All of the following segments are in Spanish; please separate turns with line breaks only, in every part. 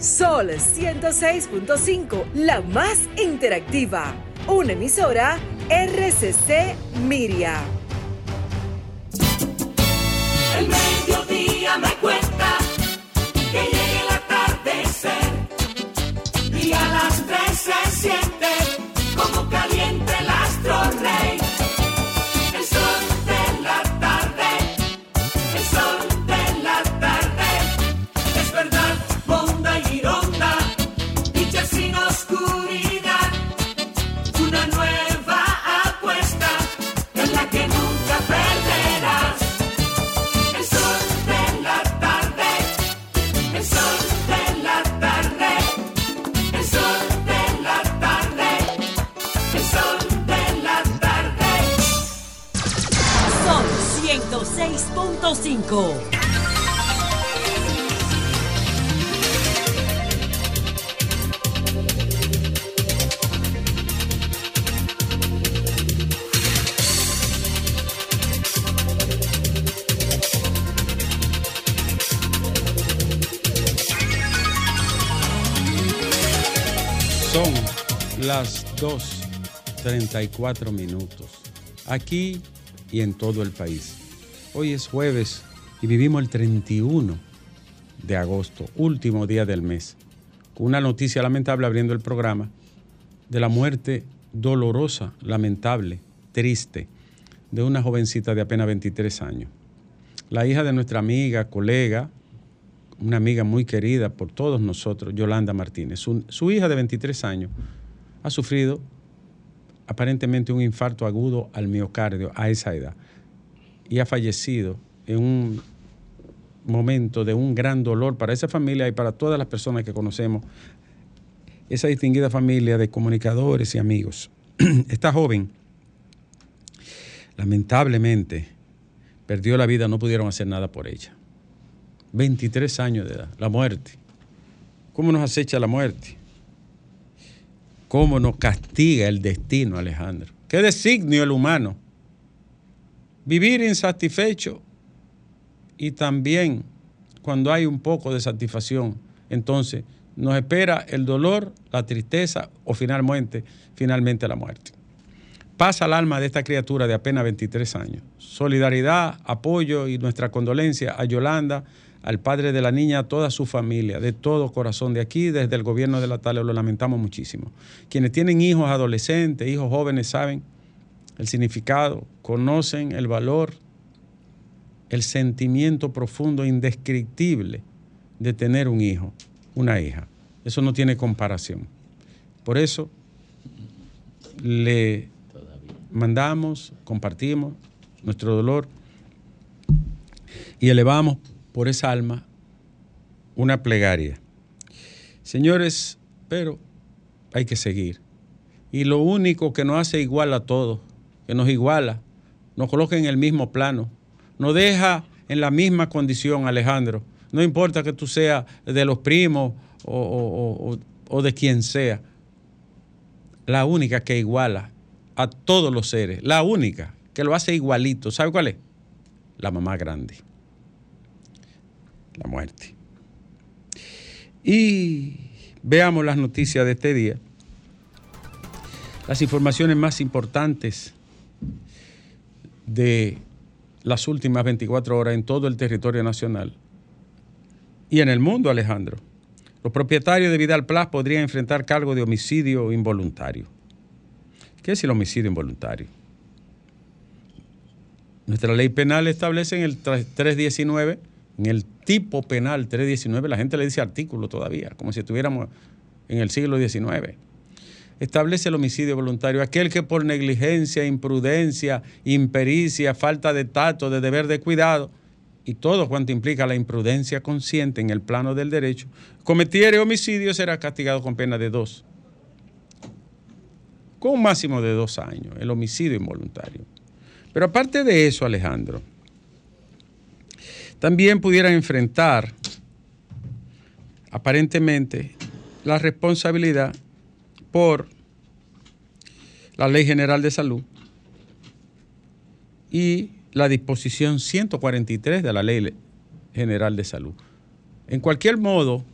Sol 106.5, la más interactiva. Una emisora RCC Miria.
El mediodía me cuenta que llegue el atardecer y a las tres se siente
2.34 minutos, aquí y en todo el país. Hoy es jueves y vivimos el 31 de agosto, último día del mes, una noticia lamentable abriendo el programa de la muerte dolorosa, lamentable, triste, de una jovencita de apenas 23 años. La hija de nuestra amiga, colega, una amiga muy querida por todos nosotros, Yolanda Martínez. Su, su, hija de 23 años ha sufrido aparentemente un infarto agudo al miocardio a esa edad y ha fallecido en un momento de un gran dolor para esa familia y para todas las personas que conocemos, esa distinguida familia de comunicadores y amigos. Esta joven, lamentablemente, perdió la vida, no pudieron hacer nada por ella. 23 años de edad, la muerte. ¿Cómo nos acecha la muerte? ¿Cómo nos castiga el destino, Alejandro? ¿Qué designio el humano? Vivir insatisfecho y también cuando hay un poco de satisfacción, entonces nos espera el dolor, la tristeza o finalmente, finalmente la muerte. Pasa al alma de esta criatura de apenas 23 años. Solidaridad, apoyo y nuestra condolencia a Yolanda, al padre de la niña, a toda su familia, de todo corazón. De aquí, desde el gobierno de la Tale, lo lamentamos muchísimo. Quienes tienen hijos adolescentes, hijos jóvenes, saben el significado, conocen el valor, el sentimiento profundo, indescriptible de tener un hijo, una hija. Eso no tiene comparación. Por eso le mandamos, compartimos nuestro dolor y elevamos por esa alma una plegaria. Señores, pero hay que seguir. Y lo único que nos hace igual a todos, que nos iguala, nos coloca en el mismo plano, nos deja en la misma condición, Alejandro. No importa que tú seas de los primos o, o, o, o de quien sea. La única que iguala a todos los seres, la única que lo hace igualito, ¿sabe cuál es? La mamá grande la muerte. Y veamos las noticias de este día. Las informaciones más importantes de las últimas 24 horas en todo el territorio nacional y en el mundo, Alejandro. Los propietarios de Vidal Plus podrían enfrentar cargo de homicidio involuntario. ¿Qué es el homicidio involuntario? Nuestra ley penal establece en el 319 en el tipo penal 319, la gente le dice artículo todavía, como si estuviéramos en el siglo XIX. Establece el homicidio voluntario, aquel que por negligencia, imprudencia, impericia, falta de tacto, de deber de cuidado y todo cuanto implica la imprudencia consciente en el plano del derecho, cometiere homicidio será castigado con pena de dos, con un máximo de dos años, el homicidio involuntario. Pero aparte de eso, Alejandro, también pudieran enfrentar aparentemente la responsabilidad por la Ley General de Salud y la disposición 143 de la Ley General de Salud. En cualquier modo,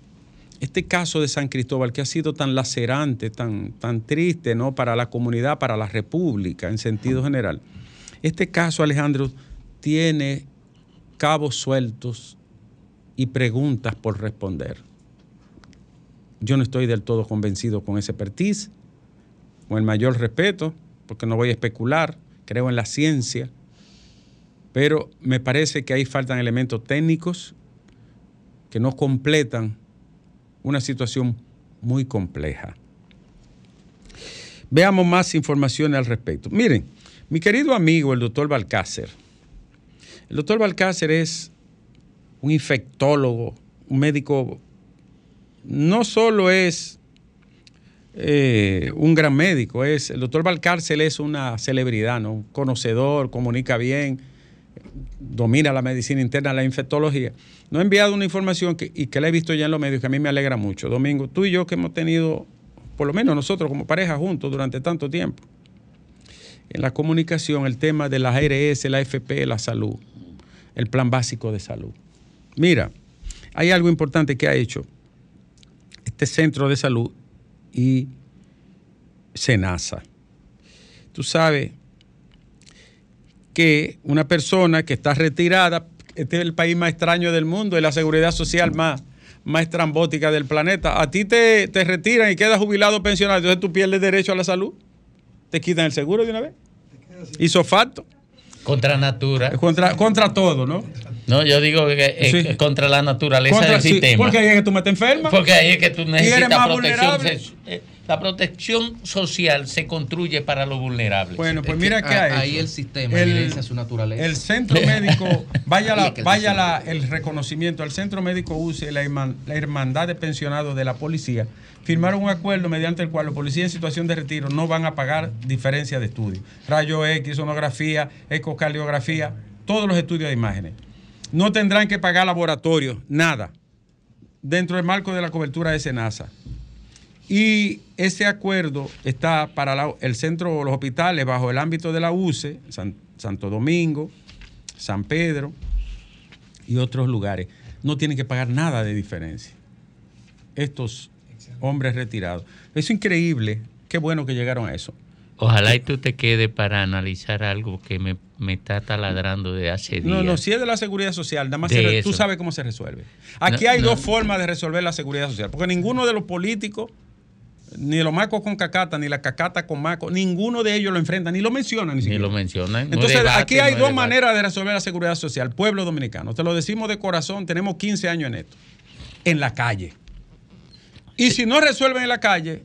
este caso de San Cristóbal que ha sido tan lacerante, tan, tan triste, ¿no? Para la comunidad, para la república en sentido general. Este caso, Alejandro, tiene cabos sueltos y preguntas por responder. Yo no estoy del todo convencido con ese expertise, con el mayor respeto, porque no voy a especular, creo en la ciencia, pero me parece que ahí faltan elementos técnicos que no completan una situación muy compleja. Veamos más informaciones al respecto. Miren, mi querido amigo, el doctor Balcácer, el doctor Balcácer es un infectólogo, un médico, no solo es eh, un gran médico, es, el doctor Balcácer es una celebridad, ¿no? conocedor, comunica bien, domina la medicina interna, la infectología. Nos ha enviado una información y que la he visto ya en los medios que a mí me alegra mucho. Domingo, tú y yo que hemos tenido, por lo menos nosotros como pareja juntos durante tanto tiempo, en la comunicación el tema de la ARS, la FP, la salud, el plan básico de salud. Mira, hay algo importante que ha hecho este centro de salud y SENASA. Tú sabes que una persona que está retirada, este es el país más extraño del mundo, es la seguridad social más, más estrambótica del planeta. A ti te, te retiran y quedas jubilado pensionado, entonces tú pierdes derecho a la salud. Te quitan el seguro de una vez. Hizo facto.
Contra natura.
Contra, contra todo, ¿no?
No, yo digo que es,
Sí.
es contra la naturaleza
Contra-
del
sí,
sistema.
porque ahí es que tú me te enfermas.
Porque ahí es que tú
eres
necesitas
más
protección. La protección social se construye para los vulnerables.
Bueno, pues
Es
mira
que
qué
a-
ha hecho.
ahí el sistema evidencia su naturaleza.
El centro médico, vaya, la,
el
vaya la- el reconocimiento al centro médico UCE, la, la hermandad de pensionados de la policía, firmaron un acuerdo mediante el cual los policías en situación de retiro no van a pagar diferencia de estudio. Rayo X, sonografía, ecocardiografía, todos los estudios de imágenes. No tendrán que pagar laboratorios, nada, dentro del marco de la cobertura de SENASA. Y ese acuerdo está para la- el centro, los hospitales bajo el ámbito de la UCE, San- Santo Domingo, San Pedro y otros lugares. No tienen que pagar nada de diferencia. Estos hombres retirados. Es increíble. Qué bueno que llegaron a eso.
Ojalá y tú te quedes para analizar algo que me, me está taladrando de hace días.
No, no, si es de la seguridad social, nada más se tú sabes cómo se resuelve. Aquí
No,
hay
no.
dos formas de resolver la seguridad social, porque ninguno de los políticos, ni los macos con cacata, ni la cacata con maco, ninguno de ellos lo enfrenta, ni lo menciona ni
Ni
siquiera.
lo mencionan. No
Entonces,
debate,
aquí hay
no
dos
debate.
maneras de resolver la seguridad social. Pueblo dominicano, te lo decimos de corazón, tenemos 15 años en esto. En la calle. Y si no resuelven en la calle,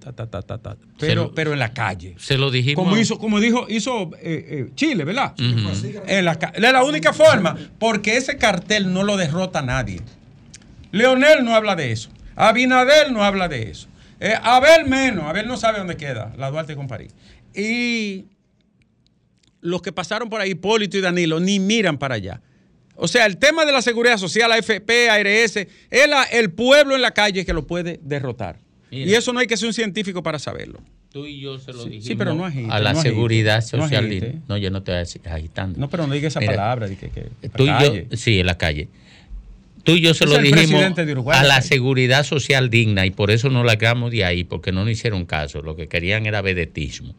ta, ta, ta, ta, ta, pero,
lo-
pero en la calle.
Se lo dijimos.
Como hizo, como dijo, hizo eh, eh, Chile, ¿verdad?
Ujú.
En la, es la única forma, porque ese cartel no lo derrota nadie. Leonel no habla de eso. Abinader no habla de eso. Eh, Abel menos. Abel no sabe dónde queda, la Duarte con París. Y los que pasaron por ahí, Hipólito y Danilo, ni miran para allá. O sea, el tema de la seguridad social, AFP, ARS, es la- el pueblo en la calle que lo puede derrotar.
Mira.
Y eso no hay que ser un científico para saberlo.
Tú y yo se lo
Sí,
dijimos
sí, pero no agite,
a la
no agite,
seguridad social. no, yo no te voy a decir agitando.
No, pero no diga esa
Mira,
palabra. que, que-
Tú y
calle.
yo, sí, en la calle. Tú y yo se
Es
lo dijimos
Uruguay,
a la
calle.
seguridad social digna y por eso no la largamos de ahí, porque no nos hicieron caso. Lo que querían era vedetismo.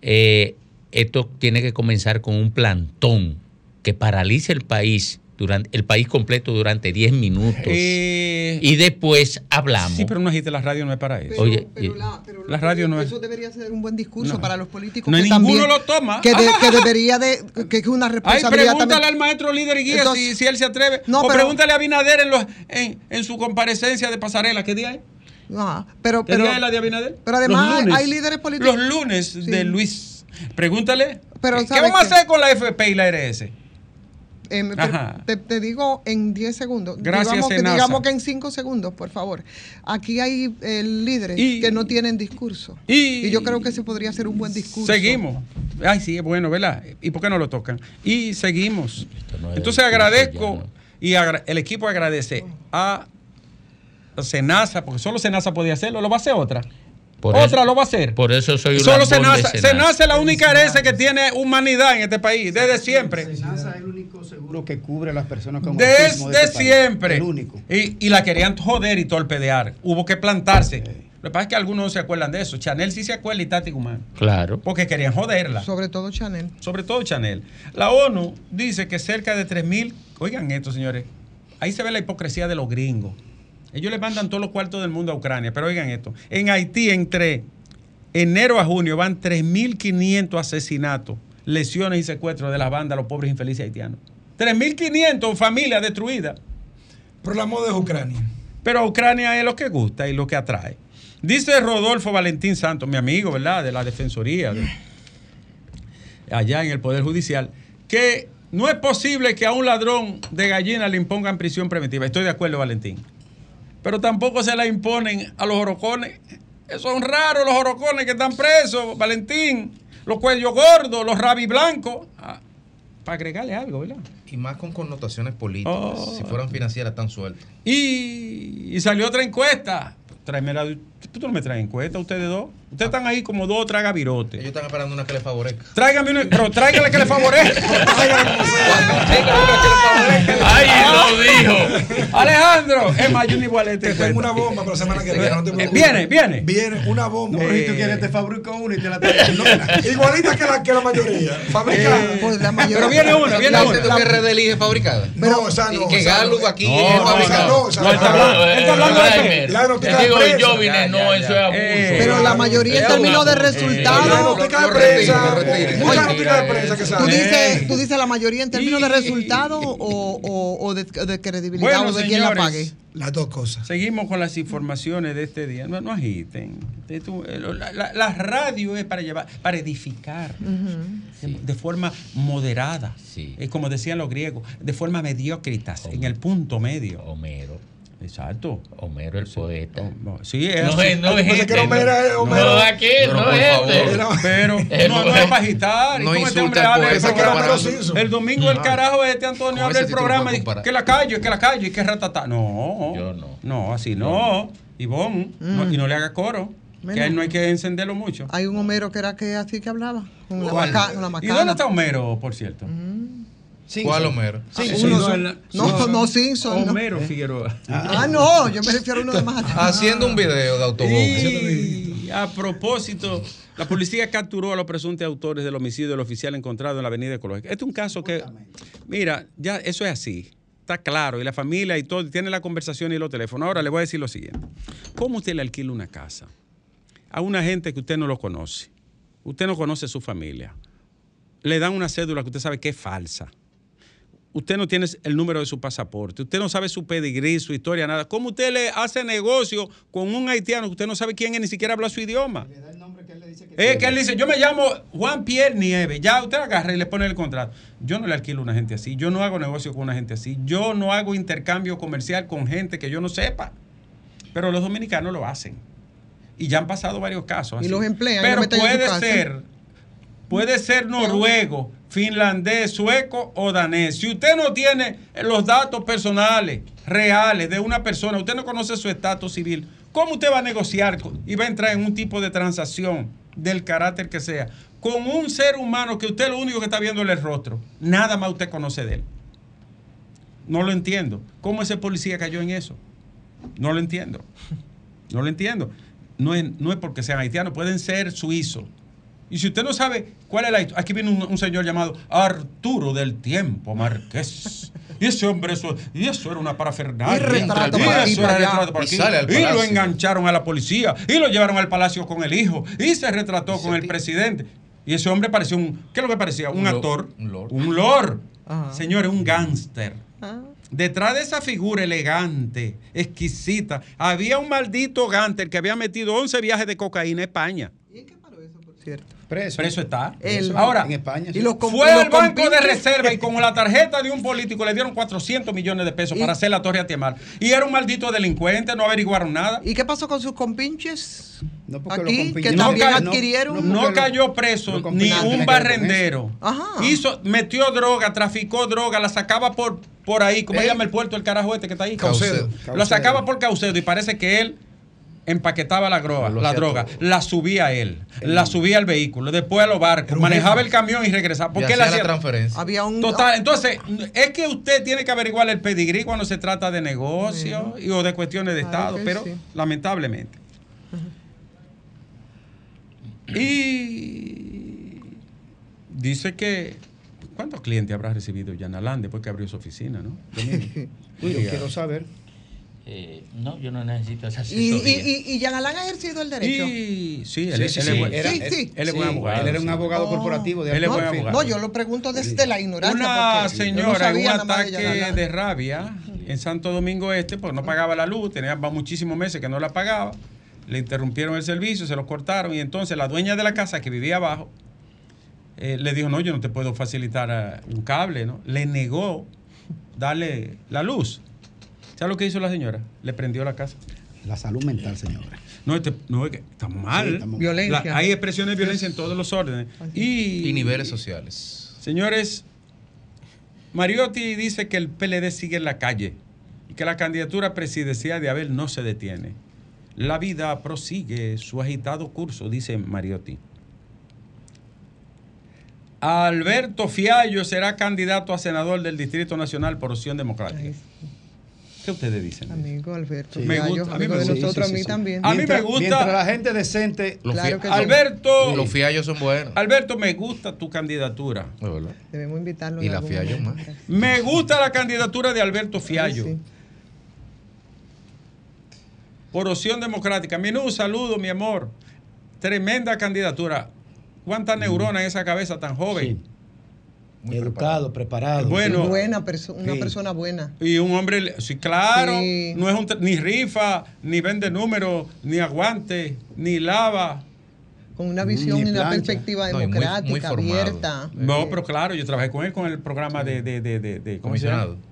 Eh, esto tiene que comenzar con un plantón que paralice el país, durante, el país completo durante 10 minutos.
Eh,
y después hablamos.
sí, pero no agite la radio, no es para eso.
Pero,
Oye,
pero
y-
la, pero
la radio no es-
Eso debería ser un buen discurso
No.
para los políticos.
No,
que
ninguno
también-
lo toma.
Que, de- que debería de. que es una
Ay,
responsabilidad
pregúntale
también.
al maestro líder y guía
Entonces-
si, si él se atreve.
No,
o
pero-
pregúntale a Abinader en, los, en, en su comparecencia de pasarela. ¿Qué día hay?
Ah, pero,
¿Qué
pero,
día es la de Abinader?
pero además
lunes.
hay líderes políticos.
Los lunes
Sí.
de Luis. Pregúntale.
Pero
¿Qué
¿sabe
vamos a hacer con la FP y la RS?
Eh, te- digo en 10 segundos.
Gracias,
digamos, que, digamos que en 5 segundos, por favor. Aquí hay eh, líderes
Y-
que no tienen discurso.
y-
yo creo que ese podría ser un buen discurso.
Seguimos. Ay, sí, es bueno, ¿verdad? ¿Y por qué no lo tocan? Y seguimos.
No
Entonces agradezco y agra- el equipo agradece a Senasa, porque solo Senasa podía hacerlo, lo va a hacer otra.
Por
Otra
eso-
lo va a hacer.
Por eso soy un
Solo se nace, se
Senasa.
nace la única herencia que tiene humanidad en este país, desde siempre.
NASA es el único seguro que cubre a las personas con autismo
Desde
de este país.
siempre.
El único.
Y, y la querían joder y torpedear. Hubo que plantarse. Lo que pasa es que algunos no se acuerdan de eso. Chanel sí se acuerda y Tati Guzmán.
Claro.
Porque querían joderla.
Sobre todo Chanel.
Sobre todo Chanel. La ONU dice que cerca de 3.000... Oigan esto, señores. Ahí se ve la hipocresía de los gringos. Ellos le mandan todos los cuartos del mundo a Ucrania. Pero oigan esto. En Haití, entre enero a junio, van 3.500 asesinatos, lesiones y secuestros de las bandas, los pobres infelices haitianos. 3.500 familias destruidas.
Por la moda de Ucrania.
Pero Ucrania es lo que gusta y lo que atrae. Dice Rodolfo Valentín Santos, mi amigo, ¿verdad? De la Defensoría, de- allá en el Poder Judicial, que no es posible que a un ladrón de gallina le impongan prisión preventiva. Estoy de acuerdo, Valentín. Pero tampoco se la imponen a los orocones. Son raros los orocones que están presos, Valentín. Los cuellos gordos, los rabi blancos. Ah, para agregarle algo, ¿verdad?
Y más con connotaciones políticas.
Oh.
Si fueran financieras, tan sueltas.
Y, y salió otra encuesta. Tráeme la, ¿Tú no me traes encuesta, ustedes dos? Ustedes están ahí como dos tragavirotes.
Ellos están esperando una que les favorezca.
Tráigame una, pero tráigale que le favorezca.
¡Ay, lo dijo!
Alejandro, es más, yo ni igual este
Te tengo una bomba para la semana que viene. No te
Eh, viene, viene.
Viene una bomba.
Si tú
Eh,
quieres, te fabrico una y te la traigo.
Igualita que la, que la mayoría. Fabricada.
Pues la mayoría-
Pero viene una, viene
¿Está
una.
diciendo que RD elige fabricada?
no, o sea,
Y
no.
que
o sea,
Galo
no.
aquí
No,
es
no,
fabricado.
no, o sea,
No, él está hablando, él está hablando de eso.
La noticia
digo,
de
y yo
prensa.
vine, no, eso es abuso.
Eh,
Pero la mayoría en
Es
términos de resultados. ¿Tú dices, tú dices la mayoría en términos de resultados o, o, o de, de credibilidad
Bueno,
o de quién la
señores,
pague?
Las dos cosas.
Seguimos con las informaciones de este día. No, no agiten. Esto, eh, La, la- la radio es para llevar, para edificar de, de forma moderada.
Sí.
Es como decían los griegos, de forma mediocritas, en el punto medio.
Homero.
Exacto.
Homero el poeta.
Sí, es
No
así.
es, no es
Pasa que
este.
era Homero, es
No,
Homero.
no, aquí,
Pero
no
por
es este.
Pero
Es
no, no es para agitar. ¿Y
No
este
insulta
hombre
al poeta
El
que
domingo el
No.
carajo este Antonio abre el
sí
programa y que la calle, que la calle, que ratata. No.
Yo no.
No, así no. Ivonne, no, y no le haga coro. Que él no hay que encenderlo mucho.
Hay un Homero que era que así que hablaba. Con la,
¿Cuál?
maca- con la
¿Y
macana.
dónde está Homero, por cierto?
¿Cuál Homero?
Sí,
Uno-
no,
no, no, Simpson. no.
Homero Figueroa.
Ah, no, yo me refiero a uno de más atrás.
Haciendo un video de autobús.
Y a propósito, la policía capturó a los presuntos autores del homicidio del oficial encontrado en la avenida ecológica. Este es un caso que, mira, ya eso es así. Está claro, y la familia y todo, tiene la conversación y los teléfonos. Ahora le voy a decir lo siguiente. ¿Cómo usted le alquila una casa a una gente que usted no lo conoce? Usted no conoce su familia. Le dan una cédula que usted sabe que es falsa. Usted no tiene el número de su pasaporte, usted no sabe su pedigrí, su historia, nada. ¿Cómo usted le hace negocio con un haitiano que usted no sabe quién es, ni siquiera habla su idioma? Es que él dice, yo me llamo Juan Pierre Nieves. Ya usted agarra y le pone el contrato. Yo no le alquilo a una gente así. Yo no hago negocio con una gente así. Yo no hago intercambio comercial con gente que yo no sepa. Pero los dominicanos lo hacen. Y ya han pasado varios casos.
Y los emplean,
Pero puede ser, puede ser noruego, finlandés, sueco o danés. Si usted no tiene los datos personales, reales de una persona, usted no conoce su estatus civil, ¿cómo usted va a negociar y va a entrar en un tipo de transacción del carácter que sea con un ser humano que usted lo único que está viendo es el rostro? Nada más usted conoce de él. No lo entiendo. ¿Cómo ese policía cayó en eso? No lo entiendo. No lo entiendo. No es, no es porque sean haitianos, pueden ser suizos. Y si usted no sabe cuál es la historia, aquí viene un, un señor llamado Arturo del Tiempo Marqués. Y ese hombre, eso, y eso era una parafernalia.
Y retrato
Y
para
eso era
para allá.
retrato para
Y
aquí. lo engancharon a la policía. Y lo llevaron al palacio con el hijo. Y se retrató
Y
con el presidente. Y ese hombre parecía un. ¿Qué es lo que parecía? Un, actor.
un lord.
Un lord.
Ajá.
Señores, un gángster.
Ah.
Detrás de esa figura elegante, exquisita, había un maldito gánter que había metido 11 viajes de cocaína a España.
¿Y en qué paró eso, por cierto?
Preso.
Preso está. Ahora,
En España.
Y
sí.
com-
fue
y
al banco de reserva y con la tarjeta de un político le dieron 400 millones de pesos
Y-
para hacer la torre a Tiemar. Y era un maldito delincuente, no averiguaron nada.
¿Y qué pasó con sus compinches?
No porque
Aquí,
los compinches-
que
No ca-
adquirieron.
no,
No cayó preso ni un
con
barrendero.
Ajá.
Hizo, metió droga, traficó droga, la sacaba por, por ahí. ¿Cómo se
Él-
llama el puerto el carajo este que está ahí?
Caucedo.
La sacaba por Caucedo y parece que él empaquetaba la droga, la droga
todo.
la subía a él, la subía al vehículo, después a los barcos, manejaba el camión y regresaba. Él
hacía la
hacía
transferencia.
Había un.
Total, entonces, es que usted tiene que averiguar el pedigrí cuando se trata de negocio y, o de cuestiones de Estado, pero
sí.
lamentablemente. Y dice que. ¿Cuántos clientes habrá recibido Yanalán después que abrió su oficina, no?
Yo quiero saber.
Eh, no, yo no necesito esa
Y,
asesoría.
y, y, y Jean Alain ha ejercido el derecho.
Y sí, él,
Sí,
es-
sí,
él
sí,
es buen-
era-
Sí, sí.
él es buen abogado.
Él era un abogado
Oh.
corporativo de
Él es
alto
buen
perfil.
abogado.
No, yo lo pregunto desde la ignorancia.
Una
no
señora en
sabía
un
de
ataque
Alain.
de rabia en Santo Domingo Este, pues no pagaba la luz, tenía va muchísimos meses que no la pagaba, le interrumpieron el servicio, se lo cortaron y entonces la dueña de la casa que vivía abajo eh, le dijo, no, yo no te puedo facilitar eh, un cable, ¿no? Le negó darle la luz. ¿Sabes lo que hizo la señora? Le prendió la casa.
La salud mental, señores.
No, este- no es que estamos mal.
Sí, estamos-
Violencia.
La- hay expresiones de violencia en todos los órdenes. Y,
Y niveles sociales.
Señores, Mariotti dice que el PLD sigue en la calle y que la candidatura presidencial de Abel no se detiene. La vida prosigue su agitado curso, dice Mariotti. Alberto Fiallo será candidato a senador del Distrito Nacional por Opción Democrática. ¿Qué ustedes dicen?
Amigo Alberto.
Me
Gallo,
gusta, a mí
amigo
me
de
gusta.
nosotros,
Sí,
a
sí,
mí
sí.
también.
A mí me gusta-
Mientras la gente decente.
Los,
Claro que sí.
Alberto,
los fiallos son buenos.
Alberto, me gusta tu candidatura.
Debemos invitarlo.
Y la Fiallo más.
Me gusta la candidatura de Alberto Fiallo.
Sí.
Por opción democrática. Minú, saludo, mi amor. Tremenda candidatura. ¿Cuántas neuronas en esa cabeza tan joven?
Muy
Educado, preparado.
Bueno.
buena perso- una
Sí.
persona buena.
Y un hombre, sí, claro,
Sí.
no es un, ni rifa, ni vende números, ni aguante, ni lava.
Con una visión
Ni
y una perspectiva
No, y muy-
democrática,
muy
abierta.
No,
Eh,
pero claro, yo trabajé con él con el programa de, de, de, de- de- ¿cómo se llama?
Comisionado.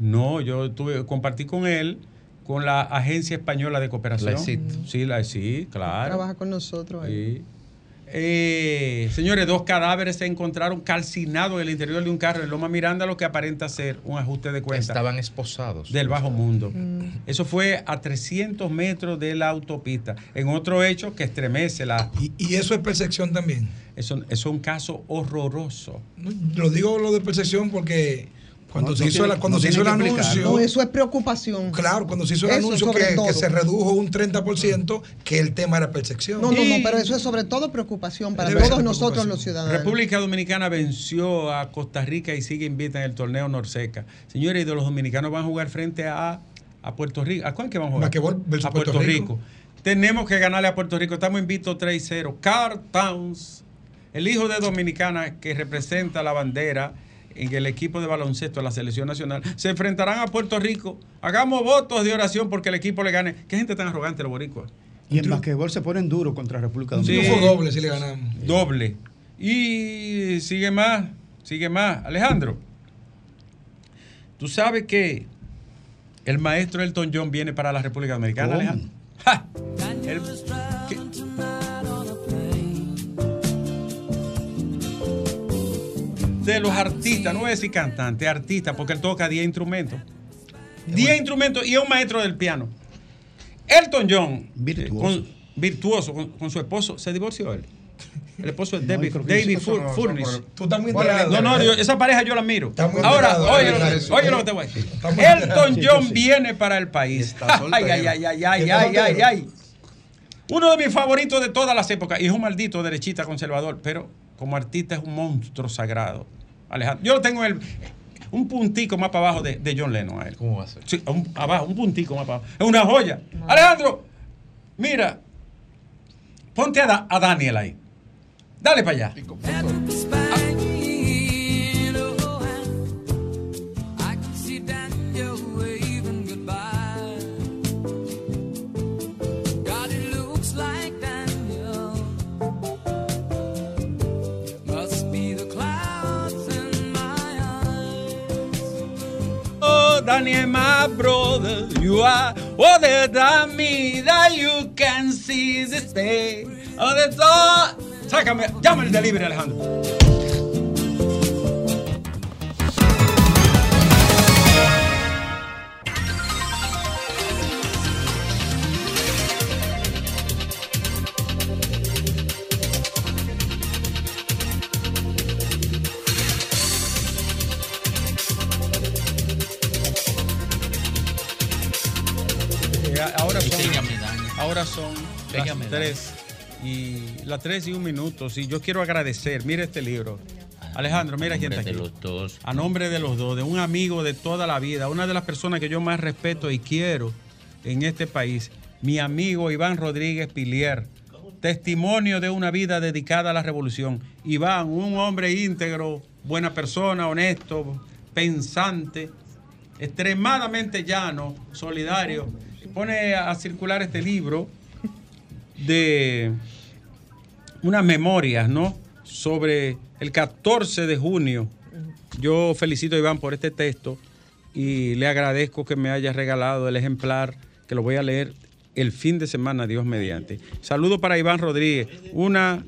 No, yo tuve, compartí con él con la Agencia Española de Cooperación.
La ESIT.
Sí, la sí, claro.
Trabaja con nosotros. ahí.
Sí. Eh, señores, dos cadáveres se encontraron calcinados en el interior de un carro en Loma Miranda, lo que aparenta ser un ajuste de cuenta
Estaban esposados.
del bajo mundo.
Mm.
Eso fue a 300 metros de la autopista. En otro hecho que estremece la...
Y, y eso es percepción también.
Eso, eso es un caso horroroso.
No, Lo digo lo de percepción porque cuando
No,
se
no
hizo,
tiene-
la- cuando
no
se hizo el anuncio,
No, eso es preocupación.
claro, cuando se hizo el
Eso
anuncio que, se redujo un 30%, que el tema era percepción.
No, no,
Y-
no, pero eso es sobre todo preocupación para
Debe
todos nosotros los ciudadanos.
República Dominicana venció a Costa Rica y sigue invita en el torneo Norseca. Señores, y de los dominicanos van a jugar frente a, a Puerto Rico. ¿A cuál que van a jugar?
Versus
a Puerto,
Puerto
Rico.
Rico.
Tenemos que ganarle a Puerto Rico. Estamos invictos 3-0. Carl Towns, el hijo de Dominicana que representa la bandera en el equipo de baloncesto de la selección nacional, se enfrentarán a Puerto Rico. Hagamos votos de oración porque el equipo le gane. ¿Qué gente tan arrogante los boricuas?
Y en basquetbol se ponen duro contra República
Sí.
Dominicana.
Triunfo doble si le ganamos.
Doble. Y sigue más, sigue más. Alejandro, tú sabes que el maestro Elton John viene para la República Dominicana,
¿Cómo?
Alejandro. ¡Ja! El-. De los artistas, no voy a decir cantante, artista, porque él toca 10 instrumentos. 10 instrumentos y es un maestro del piano. Elton John,
Virtuoso.
eh, con, virtuoso, con, con su esposo, se divorció él. El esposo es
No,
David,
que
David Fur- Furnish.
Tú estás muy enterado.
No, no, yo- esa pareja yo la miro. Ahora, oye, oye lo que te voy a decir. Elton John
sí.
viene para el país.
está
Ay, ay, ay, ay, ay, ay, ay, ay. Uno de mis favoritos de todas las épocas. Y es un maldito derechista conservador, pero como artista es un monstruo sagrado. Alejandro. Yo lo tengo en el, un puntico más para abajo de, de John Lennon a él.
¿Cómo va a ser?
Sí, un- abajo, un puntico más para abajo. Es una joya. Alejandro, mira, ponte a, Da- a Daniel ahí. Dale para allá. Oh, Daniel, my brother, you are older than me, that you can see the state of the door. Sácame, llama el delivery, Alejandro. Ahora son, ahora son las tres y las tres y un minuto. Sí, yo quiero agradecer. Mira este libro. Alejandro, mira quién está aquí.
los dos.
A nombre de los dos, de un amigo de toda la vida, una de las personas que yo más respeto y quiero en este país, mi amigo Iván Rodríguez Pilier. Testimonio de una vida dedicada a la revolución. Iván, un hombre íntegro, buena persona, honesto, pensante, extremadamente llano, solidario. Pone a circular este libro de unas memorias, ¿no? Sobre el 14 de junio. Yo felicito a Iván por este texto y le agradezco que me haya regalado el ejemplar, que lo voy a leer el fin de semana, Dios mediante. Saludo para Iván Rodríguez. Una,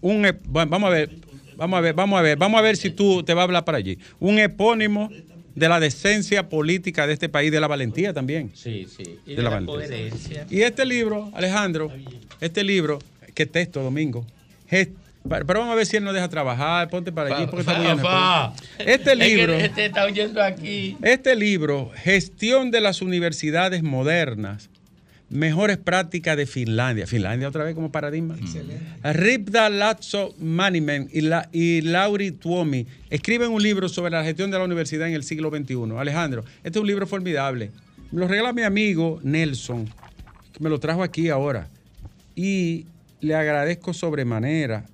un, bueno, vamos a ver, vamos a ver, vamos a ver, vamos a ver si tú te vas a hablar para allí. Un epónimo de la decencia política de este país, de la valentía también.
Sí, sí. Y
De
de
la
la coherencia.
Y este libro, Alejandro, este libro, qué texto, Domingo. Gest- Pero vamos a ver si él nos deja trabajar. Ponte para allí porque
Fa, fa.
Este
Es que
libro,
este está oyendo aquí.
este libro, Gestión de las Universidades Modernas, Mejores Prácticas de Finlandia. Finlandia otra vez como paradigma. Ripda Lazzo Manimen y, la, y Lauri Tuomi escriben un libro sobre la gestión de la universidad en el siglo XXI. Alejandro, este es un libro formidable. Me lo regala mi amigo Nelson, que me lo trajo aquí ahora. Y le agradezco sobremanera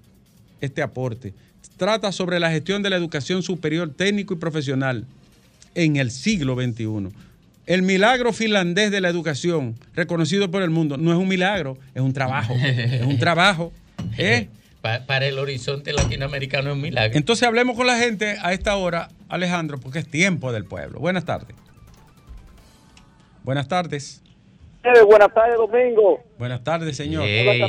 este aporte. Trata sobre la gestión de la educación superior técnico y profesional en el siglo XXI. El milagro finlandés de la educación, reconocido por el mundo, no es un milagro, es un trabajo. es un trabajo. ¿eh?
Pa- para el horizonte latinoamericano es un milagro.
Entonces hablemos con la gente a esta hora, Alejandro, porque es tiempo del pueblo. Buenas tardes. Buenas tardes.
Eh, buenas tardes, Domingo.
Buenas tardes, señor.
Nieve,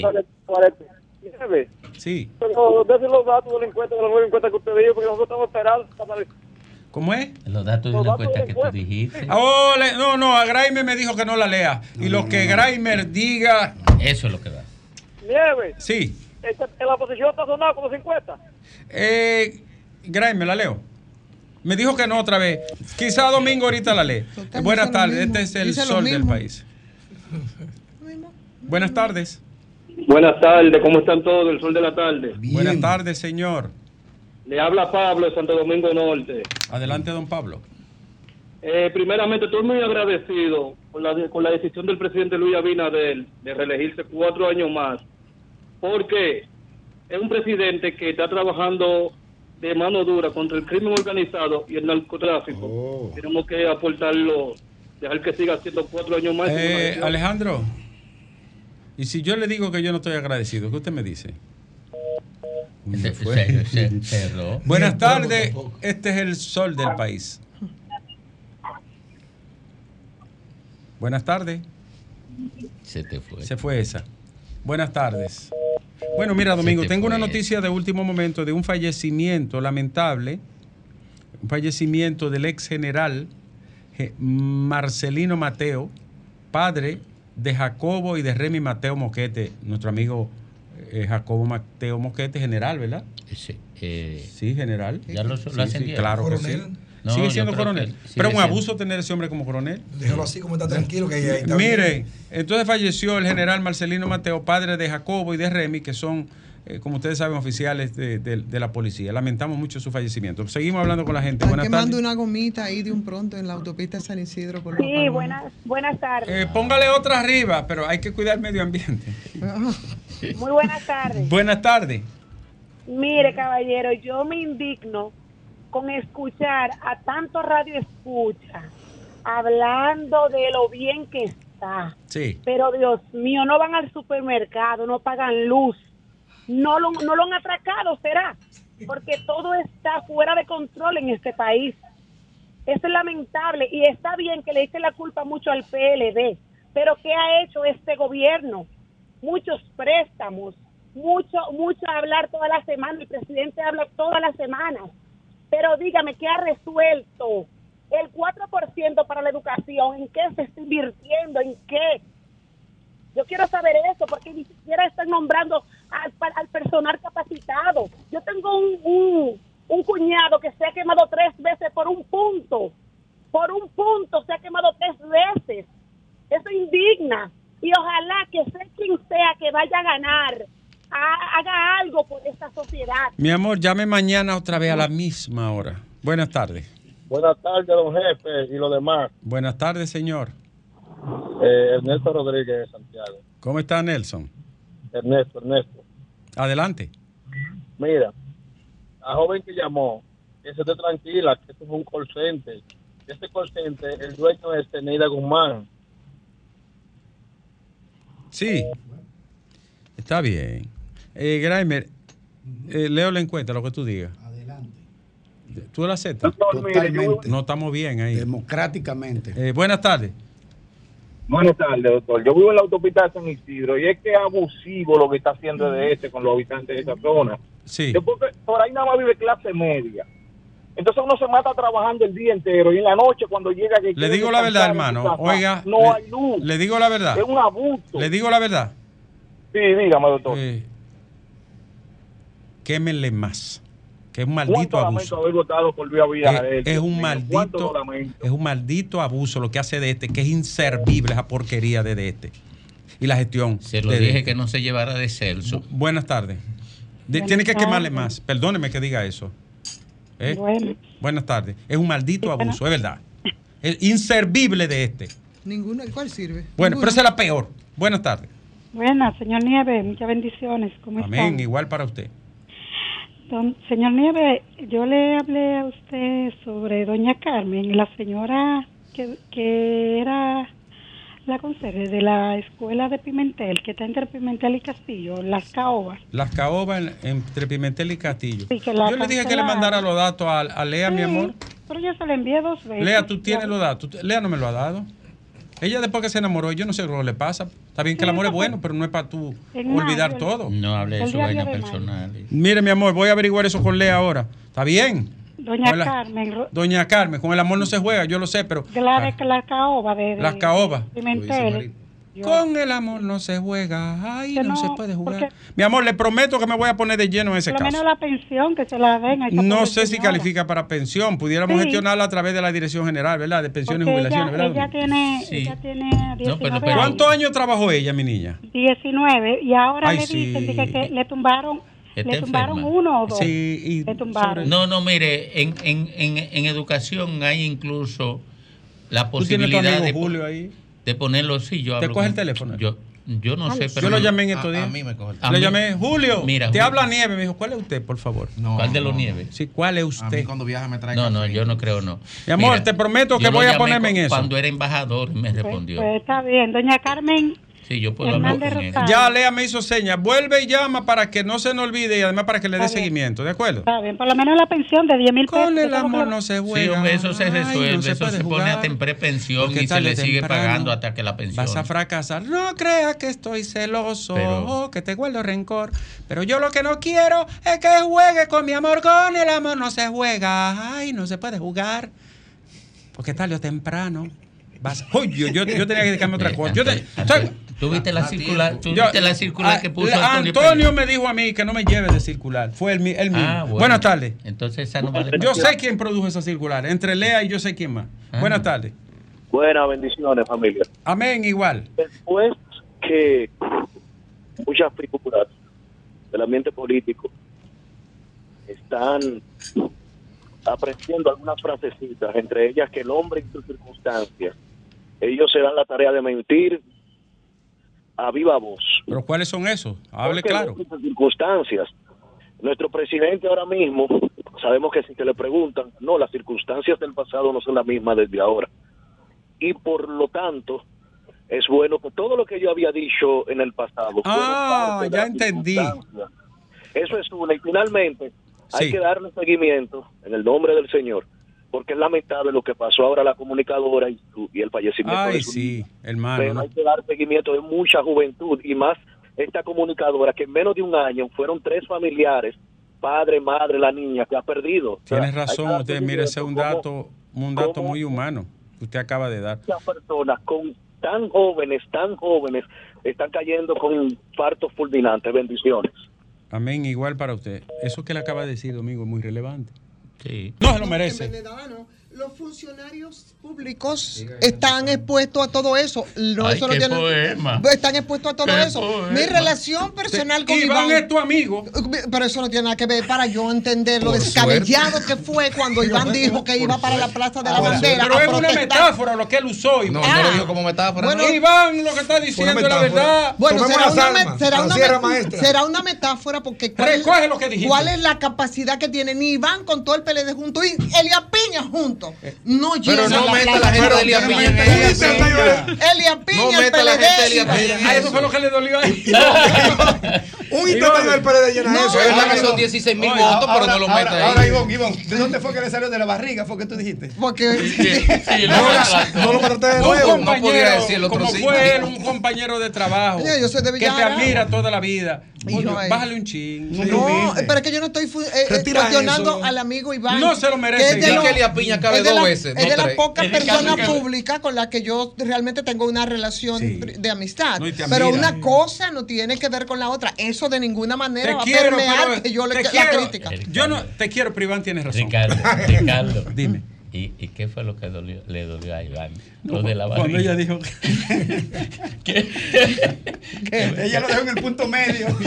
Sí.
Pero los datos de la encuesta, de la nueva encuesta que usted dijo, porque nosotros estamos esperando.
¿Cómo es?
Los datos de una encuesta que tú dijiste.
Oh, le- no, no, a Graimer me dijo que no la lea. Y lo que Graimer diga,
Eso es lo que va.
Nieve,
sí.
en la posición está sonada con los 50.
Eh, Graimer, la leo. Me dijo que no otra vez. Quizá domingo ahorita la lee.
Total,
Buenas tardes, este es el
Dice
sol del país. Buenas tardes.
Buenas tardes, ¿cómo están todos? El sol de la tarde.
Buenas tardes, señor.
Le habla Pablo de Santo Domingo Norte.
Adelante, don Pablo.
Eh, primeramente, estoy muy agradecido con la, de- con la decisión del presidente Luis Abinader de reelegirse cuatro años más, porque es un presidente que está trabajando de mano dura contra el crimen organizado y el narcotráfico. Tenemos que aportarlo, dejar que siga haciendo cuatro años más.
Eh, Alejandro, y si yo le digo que yo no estoy agradecido, ¿qué usted me dice?
Se-
fue.
se- se cerró.
Buenas tardes, este es el sol del país. Buenas tardes.
Se te fue.
Se fue esa. Buenas tardes. Bueno, mira, Domingo,
te
tengo una noticia de último momento de un fallecimiento lamentable, un fallecimiento del ex general Marcelino Mateo, padre de Jacobo y de Remy Mateo Moquete, nuestro amigo eh, Jacobo Mateo Moquete, general, ¿verdad?
Sí, eh,
Sí, general.
Ya lo- lo
Sí, claro que sí.
No,
sigue siendo coronel.
sigue
Pero un
siendo.
abuso tener ese hombre como coronel.
Déjalo así como está tranquilo que ahí está
Mire,
bien.
entonces falleció el general Marcelino Mateo, padre de Jacobo y de Remy, que son, eh, como ustedes saben, oficiales de, de- de la policía. Lamentamos mucho su fallecimiento. Seguimos hablando con la gente.
Están
Buenas
quemando
tardes.
una gomita ahí de un pronto en la autopista San Isidro por
Sí, buenas, buenas tardes.
Eh, póngale otra arriba, pero hay que cuidar el medio ambiente.
Muy buenas tardes.
Buenas tardes.
Mire, caballero, yo me indigno con escuchar a tanto radio escucha hablando de lo bien que está.
Sí.
Pero Dios mío, no van al supermercado, no pagan luz, no lo, no lo han atracado, será, porque todo está fuera de control en este país. Es lamentable y está bien que le eche la culpa mucho al PLD, pero ¿qué ha hecho este gobierno? Muchos préstamos, mucho, mucho hablar toda la semana, el presidente habla todas las semanas, pero dígame, ¿qué ha resuelto? El 4% para la educación, ¿en qué se está invirtiendo? ¿En qué? Yo quiero saber eso porque ni siquiera están nombrando al, personal capacitado. Yo tengo un, un, un cuñado que se ha quemado tres veces por un punto. Por un punto se ha quemado tres veces. Eso indigna. Y ojalá que sea quien sea que vaya a ganar, ha- haga algo por esta sociedad.
Mi amor, llame mañana otra vez a la misma hora. Buenas tardes.
Buenas tardes, don jefe y los demás.
Buenas tardes, señor.
Eh, Ernesto Rodríguez de Santiago.
¿Cómo está Nelson?
Ernesto, Ernesto.
Adelante.
Mira, a joven que llamó, que se esté tranquila, que esto es un call center. Este call center, el dueño es Teneida Guzmán.
Sí. Está bien. Eh, Graimer, eh, leo la encuesta, lo que tú digas. Adelante. ¿Tú la aceptas?
Totalmente.
No estamos bien ahí.
Democráticamente.
Eh, buenas tardes.
Buenas tardes, doctor. Yo vivo en la autopista de San Isidro y es que es abusivo lo que está haciendo de este con los habitantes de esa zona.
Sí.
Por ahí nada más vive clase media. Entonces uno se mata trabajando el día entero y en la noche cuando llega que
Le digo la verdad, hermano.
casa,
Oiga,
no
le,
hay luz.
le digo la verdad.
Es un abuso.
Le digo la verdad.
Sí, dígame, doctor.
Eh, quémenle más. Que es un
¿Cuánto
maldito abuso.
haber votado por Luis Abinader?
Es, es un
Dios mío, ¿cuánto
maldito,
lo lamento?
es un maldito abuso lo que hace de este, que es inservible esa porquería de, de este. Y la gestión.
Se lo
de
dije
este.
que no se llevara de Celso.
Buenas tardes.
Buenas
tiene que quemarle más. Perdóneme que diga eso. ¿Eh?
Bueno.
Buenas tardes. Es un maldito abuso, es verdad. Es inservible de este.
Ninguna, ¿cuál sirve?
Bueno,
Ninguna.
pero esa es la peor. Buenas tardes.
Buenas, señor Nieve, muchas bendiciones. ¿Cómo
Amén. Igual para usted.
Don- señor Nieve, yo le hablé a usted sobre doña Carmen, la señora que, que era la conserje de la escuela de Pimentel, que está entre Pimentel y Castillo, Las Caobas.
Las caobas en- entre Pimentel y Castillo.
Sí,
Yo le dije que le mandara los datos a, a Lea, mi amor.
Pero yo se la envié dos veces.
Lea, tú tienes los datos. Lea no me lo ha dado. Ella después que se enamoró, yo no sé lo que le pasa. Está bien que el amor es bueno, pero no es para tú olvidar
mayo,
todo.
No hable de su vaina personal.
Mire, mi amor, voy a averiguar eso con Lea ahora. ¿Está bien?
Doña
Hola.
Carmen,
Doña Carmen, con el amor no se juega, yo lo sé, pero
de la, de la Caoba, de, de
las caobas. Con el amor no se juega, ay, no,
no,
se puede jugar.
porque-
Mi amor, le prometo que me voy a poner de lleno en ese
Por lo
caso.
menos la pensión que se la den
No sé si califica para pensión. Pudiéramos
Sí.
gestionarla a través de la Dirección General, ¿verdad? De pensiones y jubilaciones,
ella,
¿verdad?
ella tiene,
Sí.
ella tiene 19 años.
¿Cuántos años trabajó ella, mi niña?
19 y ahora
Ay,
le dicen
sí.
que, que le tumbaron
Está
le tumbaron
enferma.
uno o dos.
Sí, y
le tumbaron.
No, no, mire, en, en, en, en educación hay incluso la
¿Tú tienes tu
posibilidad
amigo
de,
Julio ahí?
De ponerlo, sí, yo
¿Te coge el teléfono?
Yo, yo no sé, pero...
Yo lo llamé en estos
A- a
días.
mí me coge el
Le
mí-
llamé, Julio,
Mira,
te
Julio.
habla Nieve. Me dijo, ¿cuál es usted, por favor?
¿Cuál de los nieves?
Sí, ¿cuál es usted?
A mí cuando viaja me trae
No, no, yo no creo, no.
Mi amor, te prometo que
lo
voy a ponerme en eso.
Cuando era embajador me respondió.
Pues está bien. Doña Carmen,
Sí, yo puedo hablar con él.
Ya Lea me hizo señas. Vuelve y llama para que no se nos olvide y además para que le dé seguimiento, ¿de acuerdo?
está bien. Por lo menos la pensión de 10 mil pesos.
Con el amor no se
Sí,
juega.
hombre, eso se
Ay,
resuelve,
no se
eso se pone
jugar.
en prepensión
Porque
y se le sigue
temprano
pagando hasta que la pensión.
Vas a fracasar. No creas que estoy celoso,
Pero-
que te guardo rencor. Pero yo lo que no quiero es que juegue con mi amor. Con el amor no se juega. Ay, no se puede jugar. Porque tarde o temprano. Vas... Uy, yo, yo, yo tenía que dedicarme a otra cosa. Yo te-
¿Tú viste la circular, tú
yo-
viste la circular
Ah,
que puso
la-
Antonio,
Antonio me dijo a mí que no me lleve de circular. Fue él, él mismo.
Ah, bueno.
Buenas tardes.
Entonces esa no vale
Yo sé quién produjo esa circular. Entre Lea y yo sé quién más.
Ah.
Buenas tardes.
Buenas bendiciones, familia.
Amén, igual.
Después que muchas figuras del ambiente político están apreciando algunas frasecitas, entre ellas que el hombre en sus circunstancias, ellos se dan la tarea de mentir a viva voz.
Pero ¿cuáles son esos? Hable
Porque
claro.
en circunstancias. Nuestro presidente ahora mismo, sabemos que si se le preguntan, no, las circunstancias del pasado no son las mismas desde ahora. Y por lo tanto, es bueno que todo lo que yo había dicho en el pasado.
Ah, ya entendí.
Eso es una. Y finalmente, hay que darle seguimiento en el nombre del Señor, porque es lamentable lo que pasó ahora la comunicadora y, y el fallecimiento de
Ay,
su
sí, hermano.
hay que dar seguimiento de mucha juventud y más esta comunicadora que en menos de un año fueron tres familiares, padre, madre, la niña que ha perdido. O sea,
Tienes razón, usted, mire, ese es un dato, un dato muy humano que usted acaba de dar.
Muchas personas con tan jóvenes, tan jóvenes, están cayendo con infartos fulminantes. Bendiciones.
Amén, igual para usted. Eso que le acaba de decir, Domingo, es muy relevante.
Sí.
No se lo merece.
Los funcionarios públicos están expuestos a todo eso. No,
Ay,
eso no
qué
tiene-
poema.
Están expuestos a todo
Qué
eso.
poema.
Mi relación personal con
Iván
Iván.
es tu amigo.
Pero eso no tiene nada que ver para yo entender lo
Por
descabellado que fue cuando Iván dijo que iba para la Plaza de la
Ahora,
Bandera.
Pero
a
es una metáfora lo que él usó.
No,
Iván.
no lo dijo como metáfora.
Bueno,
no.
Iván lo que está diciendo es la verdad.
Bueno, será una, será, una será una metáfora porque ¿cuál,
Recoge lo que dijiste.
cuál es la capacidad que tiene ni Iván con todo el PLD junto y Elia Piña junto. No
Pero
llena
no meta la gente
Pero
de Elia
no
Piña en
Piña,
No
el
meta la
PLD.
gente de. Piña.
Ah, eso fue lo que le dolió a él.
Un intento del PLD llena
No,
eso.
Es verdad que son 16 mil votos, pero no lo
ahora-
mete ahí.
Ahora, Ivonne, Ivonne, ¿de dónde fue que le salió de la barriga? ¿Fue que tú dijiste?
Porque
No, no lo mataste de nuevo.
no podía decir el otro
como
sí.
fue él, un compañero de trabajo
yo soy de
que te admira toda la vida. Bájale un ching.
No, pero es que yo no estoy eh, eh, cuestionando al amigo Iván.
No se lo merece,
que los-
Piña cabe dos
la-
veces,
Es
no
de las pocas personas públicas con las que yo realmente tengo una relación de amistad. Pero una cosa no tiene que ver con la otra. Eso de ninguna manera
Te
va
quiero,
a permear
pero
que yo le
te
la
quiero.
crítica.
Yo no te quiero, pero Iván tienes razón.
Ricardo, Ricardo.
Dime.
¿Y, y qué fue lo que dolió- le dolió a Iván? Lo
No,
de la
cuando ella dijo
¿Qué?
Ella lo dejó en el punto medio.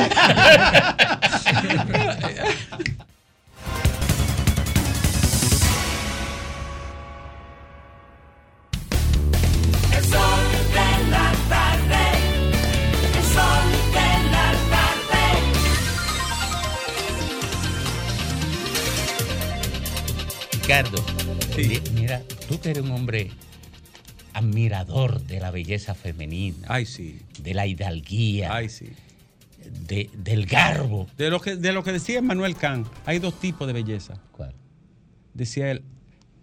Ricardo, mi- mira, tú que eres un hombre admirador de la belleza femenina,
Ay, sí.
de la hidalguía,
Ay, sí.
de- del garbo.
De lo que, de lo que decía Manuel Kant, hay dos tipos de belleza.
¿Cuál?
Decía él,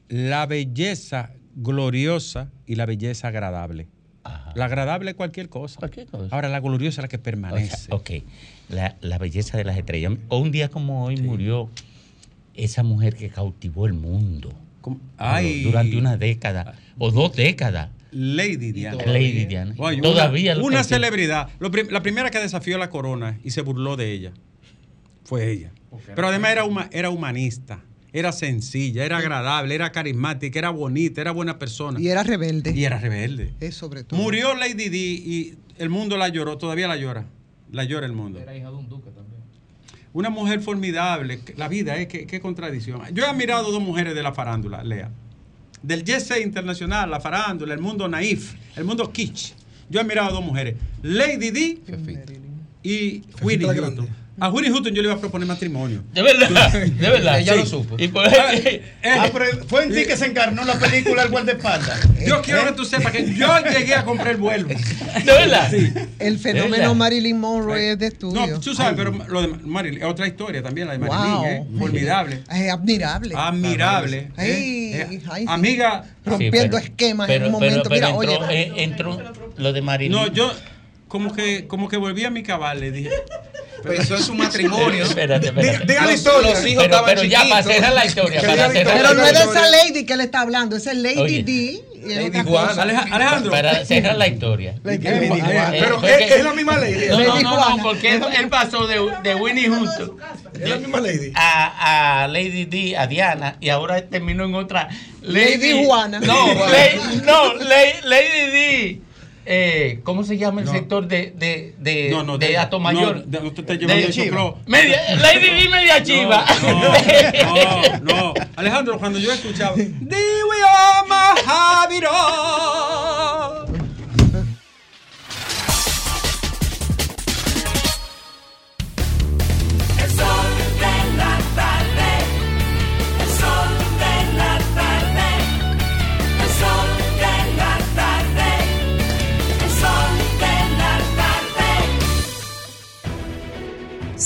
la belleza gloriosa y la belleza agradable.
Ajá.
La agradable es cualquier cosa.
Cualquier cosa.
Ahora, la gloriosa es la que
O sea,
permanece.
ok, la, la belleza de las estrellas. O un día como hoy murió esa mujer que cautivó el mundo
Ay,
durante una década o dos décadas.
Lady Diana.
Lady Diana.
Oye,
Todavía
una,
lo
una celebridad. Lo prim- la primera que desafió la corona y se burló de ella fue ella. Pero además era, huma- era humanista, era sencilla, era agradable, era carismática, era bonita, era buena persona.
Y era rebelde.
Y era rebelde.
Es sobre todo.
Murió Lady Di y el mundo la lloró, todavía la llora. La llora el mundo.
Era hija de un duque también.
Una mujer formidable. La vida es qué, qué contradicción. Yo he admirado dos mujeres de la farándula, Lea. Del jet set internacional, la farándula, el mundo naif, el mundo kitsch. Yo he admirado dos mujeres. Lady Di y Houston.
grande.
A Whitney Houston yo le iba a proponer matrimonio.
De verdad, de verdad.
Ella
sí.
lo supo.
Y por-
Ah, pero fue en ti que se encarnó la película El guardaespaldas.
Yo quiero que tú sepas que yo llegué a comprar el vuelo.
de verdad.
El fenómeno
¿Verdad?
Marilyn Monroe es de estudio.
No, tú sabes, pero lo de Marilyn, es otra historia también, la de Marilyn,
Wow.
¿eh? Formidable.
Es admirable.
Admirable.
Ay,
¿eh? Eh,
ay, sí.
amiga.
Rompiendo
Sí, pero-
esquemas en un momento.
pero
Mira,
entró,
oye.
eh, entró lo de Marilyn.
No, yo como que, como que volví a mi cabal, le dije.
Pensó en su matrimonio.
Espérate, espérate.
Diga la
Los-
historia.
los hijos
pero,
estaban
pero ya, para cerrar la historia, para
la
cerrar
Pero no es de esa lady que le está hablando, esa es Lady
Oye.
D.
Lady.
Aleja- Alejandro.
Para cerrar la historia.
Lady
Eh,
Pero es, es la misma lady.
No, no,
Lady
no, porque él, pasó de, de Winnie Houston
Es la misma lady.
a, a Lady D, a Diana, y ahora terminó en otra.
Lady Juana.
No, Lady, no, Lady, Lady D. Eh, ¿Cómo se llama el sector de, de, de,
No, no,
de
de-
Atomayor?
no, de- no te estás llevando eso, Flo.
Media, Lady D media chiva.
No, no, no. Alejandro, cuando yo escuchaba. Diwioma Javiro.
El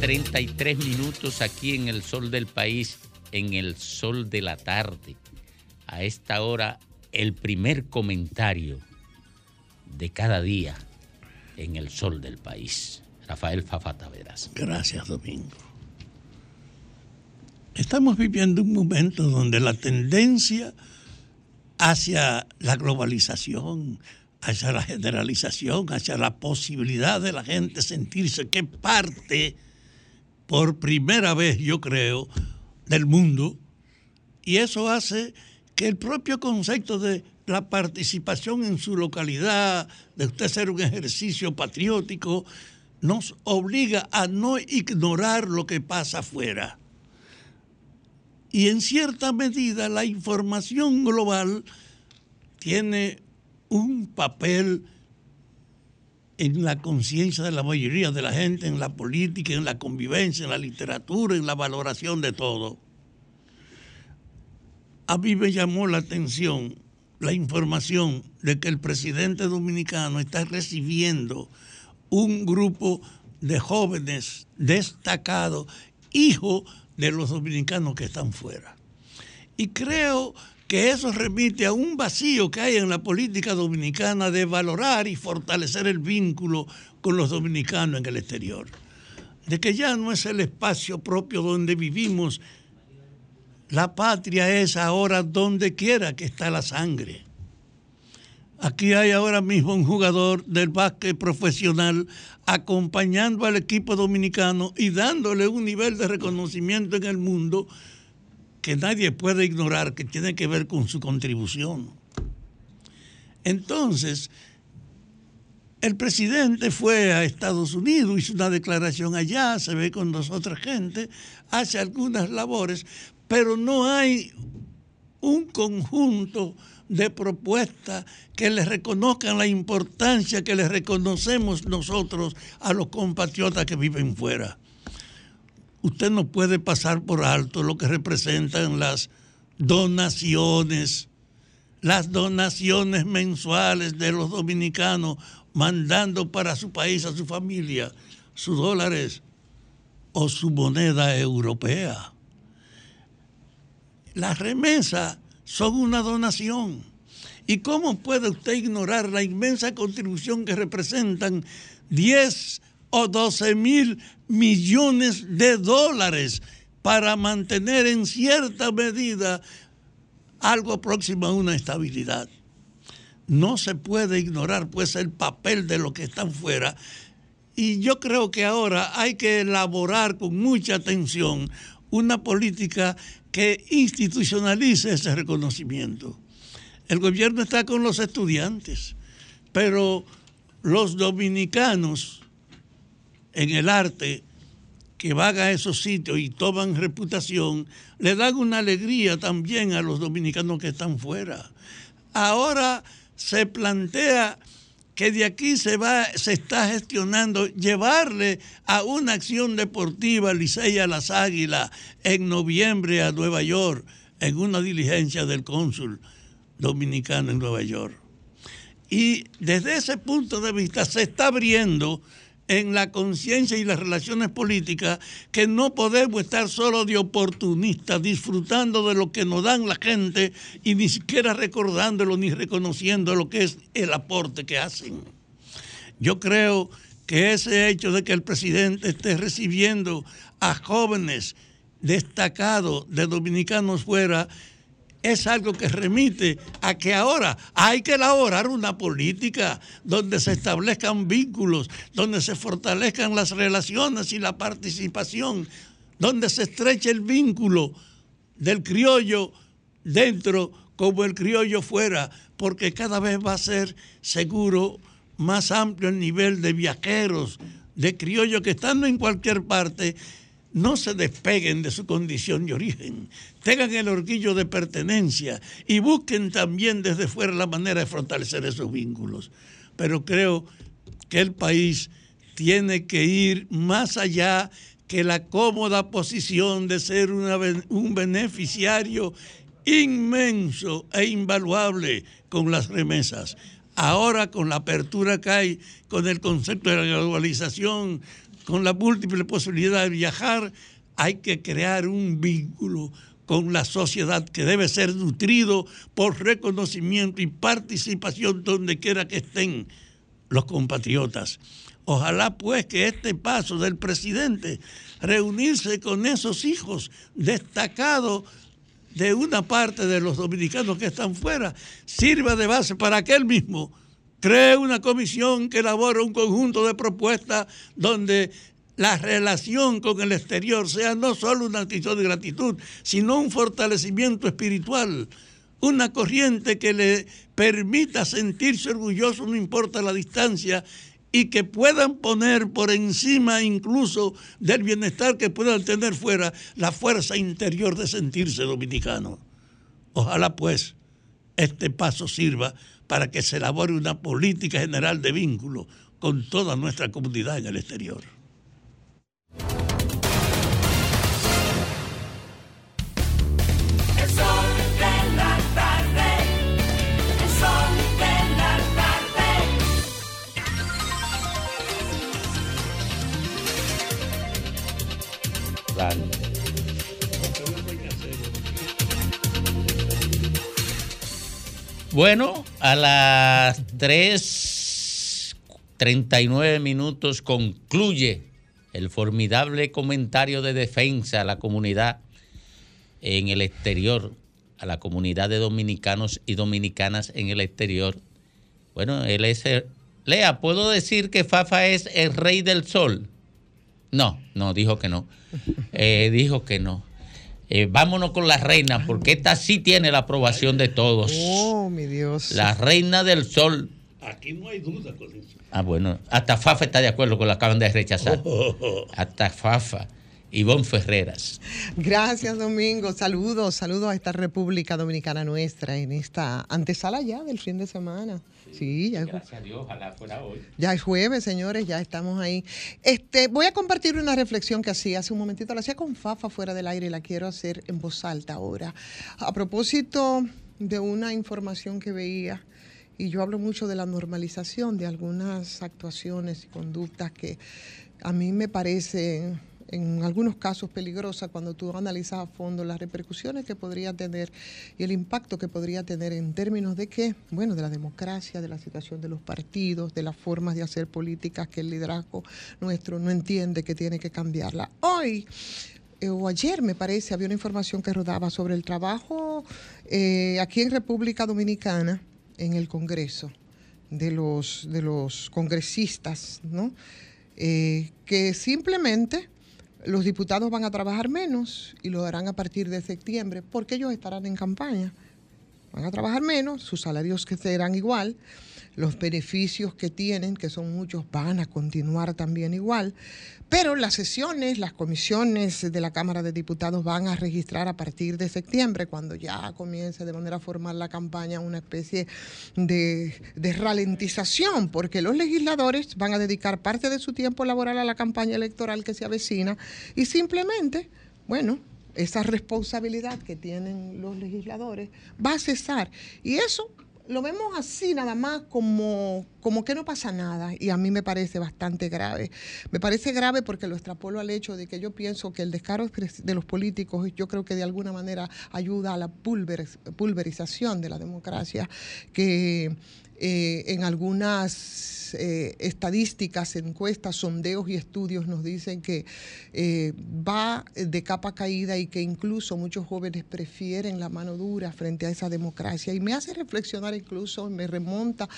33 minutos aquí en el sol del país, en el sol de la tarde. A esta hora, el primer comentario de cada día en el sol del país. Rafael Fafataveras.
Gracias, Domingo. Estamos viviendo un momento donde la tendencia hacia la globalización, hacia la generalización, hacia la posibilidad de la gente sentirse que parte por primera vez, yo creo, del mundo. Y eso hace que el propio concepto de la participación en su localidad, de usted hacer un ejercicio patriótico, nos obliga a no ignorar lo que pasa afuera. Y en cierta medida la información global tiene un papel en la conciencia de la mayoría de la gente, en la política, en la convivencia, en la literatura, en la valoración de todo. A mí me llamó la atención la información de que el presidente dominicano está recibiendo un grupo de jóvenes destacados, hijos de los dominicanos que están fuera. Y creo que eso remite a un vacío que hay en la política dominicana de valorar y fortalecer el vínculo con los dominicanos en el exterior. De que ya no es el espacio propio donde vivimos, la patria es ahora donde quiera que está la sangre. Aquí hay ahora mismo un jugador del básquet profesional acompañando al equipo dominicano y dándole un nivel de reconocimiento en el mundo que nadie puede ignorar, que tiene que ver con su contribución. Entonces, el presidente fue a Estados Unidos, hizo una declaración allá, se ve con nosotras gente, hace algunas labores, pero no hay un conjunto de propuestas que le reconozcan la importancia que le reconocemos nosotros a los compatriotas que viven fuera. Usted no puede pasar por alto lo que representan las donaciones, las donaciones mensuales de los dominicanos mandando para su país, a su familia, sus dólares o su moneda europea. Las remesas son una donación. ¿Y cómo puede usted ignorar la inmensa contribución que representan 10 o 12 mil millones de dólares para mantener en cierta medida algo próximo a una estabilidad? No se puede ignorar pues el papel de los que están fuera. Y yo creo que ahora hay que elaborar con mucha atención una política que institucionalice ese reconocimiento. El gobierno está con los estudiantes, pero los dominicanos en el arte que van a esos sitios y toman reputación, le dan una alegría también a los dominicanos que están fuera. Ahora se plantea que de aquí se va, se está gestionando llevarle a una acción deportiva Licey a las Águilas en noviembre a Nueva York, en una diligencia del cónsul dominicano en Nueva York. Y desde ese punto de vista se está abriendo en la conciencia y las relaciones políticas que no podemos estar solo de oportunistas, disfrutando de lo que nos dan la gente y ni siquiera recordándolo ni reconociendo lo que es el aporte que hacen. Yo creo que ese hecho de que el presidente esté recibiendo a jóvenes destacados de dominicanos fuera es algo que remite a que ahora hay que elaborar una política donde se establezcan vínculos, donde se fortalezcan las relaciones y la participación, donde se estreche el vínculo del criollo dentro como el criollo fuera, porque cada vez va a ser seguro más amplio el nivel de viajeros, de criollos que estando en cualquier parte no se despeguen de su condición de origen, tengan el orgullo de pertenencia y busquen también desde fuera la manera de fortalecer esos vínculos. Pero creo que el país tiene que ir más allá que la cómoda posición de ser un beneficiario inmenso e invaluable con las remesas. Ahora con la apertura que hay, con el concepto de la globalización, con la múltiple posibilidad de viajar, hay que crear un vínculo con la sociedad que debe ser nutrido por reconocimiento y participación donde quiera que estén los compatriotas. Ojalá pues que este paso del presidente, reunirse con esos hijos destacados de una parte de los dominicanos que están fuera, sirva de base para que él mismo cree una comisión que elabore un conjunto de propuestas donde la relación con el exterior sea no solo una actitud de gratitud, sino un fortalecimiento espiritual, una corriente que le permita sentirse orgulloso, no importa la distancia, y que puedan poner por encima incluso del bienestar que puedan tener fuera la fuerza interior de sentirse dominicano. Ojalá pues este paso sirva para que se elabore una política general de vínculo con toda nuestra comunidad en el exterior.
Bueno, a las 3.39 minutos concluye el formidable comentario de defensa a la comunidad en el exterior, a la comunidad de dominicanos y dominicanas en el exterior. Bueno, él es... el- Lea, ¿puedo decir que Fafa es el rey del sol? No, no, dijo que no. Eh, dijo que no. Eh, vámonos con la reina, porque esta sí tiene la aprobación de todos.
Oh, mi Dios.
La reina del sol.
Aquí no hay duda con eso.
Ah, bueno, hasta Fafa está de acuerdo con lo que acaban de rechazar. Hasta Fafa. Ivonne Ferreras.
Gracias, Domingo. Saludos, saludos a esta República Dominicana nuestra en esta antesala ya del fin de semana. Sí, ya es,
Gracias a Dios, ojalá fuera hoy.
ya es jueves, señores, ya estamos ahí. Este, voy a compartir una reflexión que hacía hace un momentito, la hacía con Fafa fuera del aire y la quiero hacer en voz alta ahora. A propósito de una información que veía, y yo hablo mucho de la normalización de algunas actuaciones y conductas que a mí me parecen en algunos casos peligrosa cuando tú analizas a fondo las repercusiones que podría tener y el impacto que podría tener en términos de qué, bueno, de la democracia, de la situación de los partidos, de las formas de hacer políticas que el liderazgo nuestro no entiende que tiene que cambiarla. Hoy eh, o ayer me parece, había una información que rodaba sobre el trabajo eh, aquí en República Dominicana, en el Congreso, de los, de los congresistas, ¿no? Eh, que simplemente los diputados van a trabajar menos y lo harán a partir de septiembre, porque ellos estarán en campaña. Van a trabajar menos, sus salarios que serán igual, los beneficios que tienen, que son muchos, van a continuar también igual, pero las sesiones, las comisiones de la Cámara de Diputados van a registrar a partir de septiembre, cuando ya comience de manera formal la campaña, una especie de, de ralentización, porque los legisladores van a dedicar parte de su tiempo laboral a la campaña electoral que se avecina y simplemente, bueno, esa responsabilidad que tienen los legisladores va a cesar. Y eso lo vemos así nada más como, como que no pasa nada y a mí me parece bastante grave. Me parece grave porque lo extrapolo al hecho de que yo pienso que el descaro de los políticos yo creo que de alguna manera ayuda a la pulver- pulverización de la democracia que eh, en algunas eh, estadísticas, encuestas, sondeos y estudios nos dicen que eh, va de capa caída y que incluso muchos jóvenes prefieren la mano dura frente a esa democracia. Y me hace reflexionar incluso, me remonta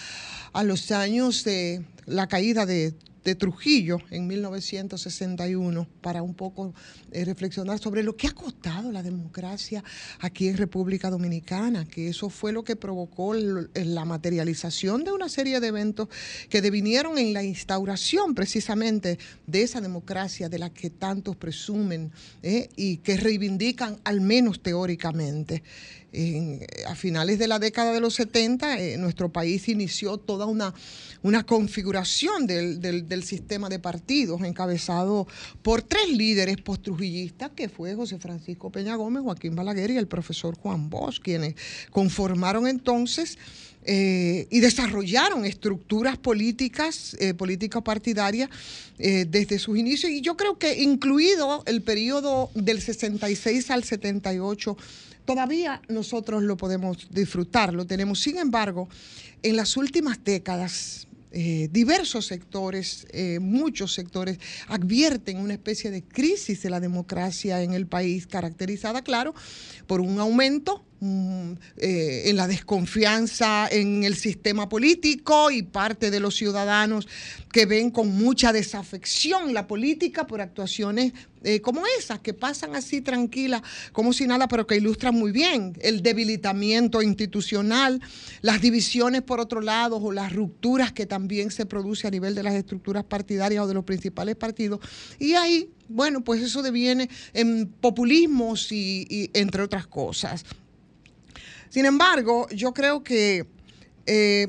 a los años de la caída de de Trujillo en 1961 para un poco eh, reflexionar sobre lo que ha costado la democracia aquí en República Dominicana, que eso fue lo que provocó el- la materialización de una serie de eventos que devinieron en la instauración precisamente de esa democracia de la que tantos presumen eh, y que reivindican al menos teóricamente. En- a finales de la década de los 70, eh, nuestro país inició toda una, una configuración del, del- sistema de partidos, encabezado por tres líderes postrujillistas, que fue José Francisco Peña Gómez, Joaquín Balaguer y el profesor Juan Bosch, quienes conformaron entonces eh, y desarrollaron estructuras políticas, eh, políticas partidarias eh, desde sus inicios. Y yo creo que incluido el periodo del 66 al 78, todavía nosotros lo podemos disfrutar, lo tenemos. Sin embargo, en las últimas décadas, eh, diversos sectores, eh, muchos sectores, advierten una especie de crisis de la democracia en el país, caracterizada, claro, por un aumento mm, eh, en la desconfianza en el sistema político y parte de los ciudadanos que ven con mucha desafección la política por actuaciones eh, como esas, que pasan así tranquilas, como si nada, pero que ilustran muy bien el debilitamiento institucional, las divisiones por otro lado o las rupturas que también se produce a nivel de las estructuras partidarias o de los principales partidos. Y ahí, bueno, pues eso deviene en populismos y, y entre otras cosas. Sin embargo, yo creo que eh,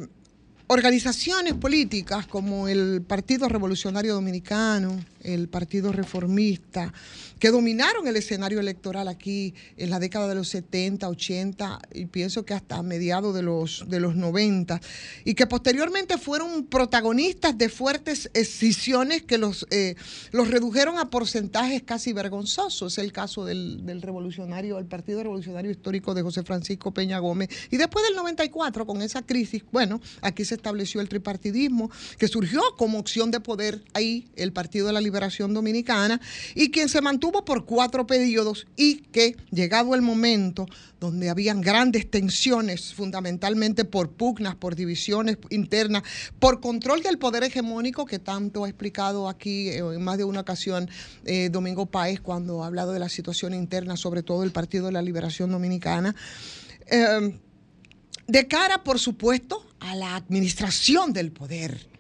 organizaciones políticas como el Partido Revolucionario Dominicano, el Partido Reformista, que dominaron el escenario electoral aquí en la década de los 70, 80 y pienso que hasta mediados de los, de los 90, y que posteriormente fueron protagonistas de fuertes escisiones que los, eh, los redujeron a porcentajes casi vergonzosos. Es el caso del, del revolucionario, el Partido Revolucionario Histórico de José Francisco Peña Gómez. Y después del 94, con esa crisis, bueno, aquí se estableció el tripartidismo, que surgió como opción de poder ahí, el Partido de la Liberación Dominicana, y quien se mantuvo por cuatro periodos y que, llegado el momento donde habían grandes tensiones, fundamentalmente por pugnas, por divisiones internas, por control del poder hegemónico, que tanto ha explicado aquí eh, en más de una ocasión eh, Domingo Páez cuando ha hablado de la situación interna, sobre todo el Partido de la Liberación Dominicana. Eh, de cara, por supuesto, a la administración del poder.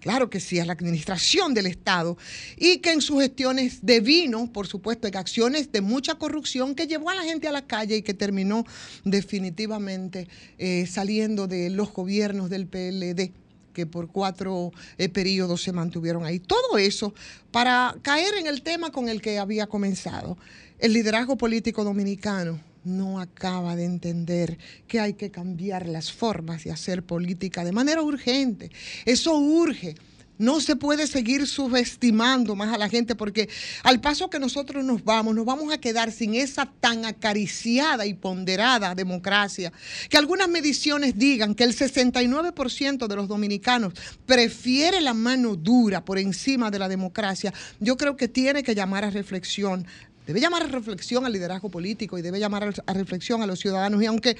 Claro que sí, a la administración del Estado y que en sus gestiones devino, por supuesto, en acciones de mucha corrupción que llevó a la gente a la calle y que terminó definitivamente eh, saliendo de los gobiernos del PLD que por cuatro eh, periodos se mantuvieron ahí. Todo eso para caer en el tema con el que había comenzado, el liderazgo político dominicano no acaba de entender que hay que cambiar las formas de hacer política de manera urgente. Eso urge. No se puede seguir subestimando más a la gente porque al paso que nosotros nos vamos, nos vamos a quedar sin esa tan acariciada y ponderada democracia. Que algunas mediciones digan que el 69% de los dominicanos prefiere la mano dura por encima de la democracia. Yo creo que tiene que llamar a reflexión debe llamar a reflexión al liderazgo político y debe llamar a reflexión a los ciudadanos. Y aunque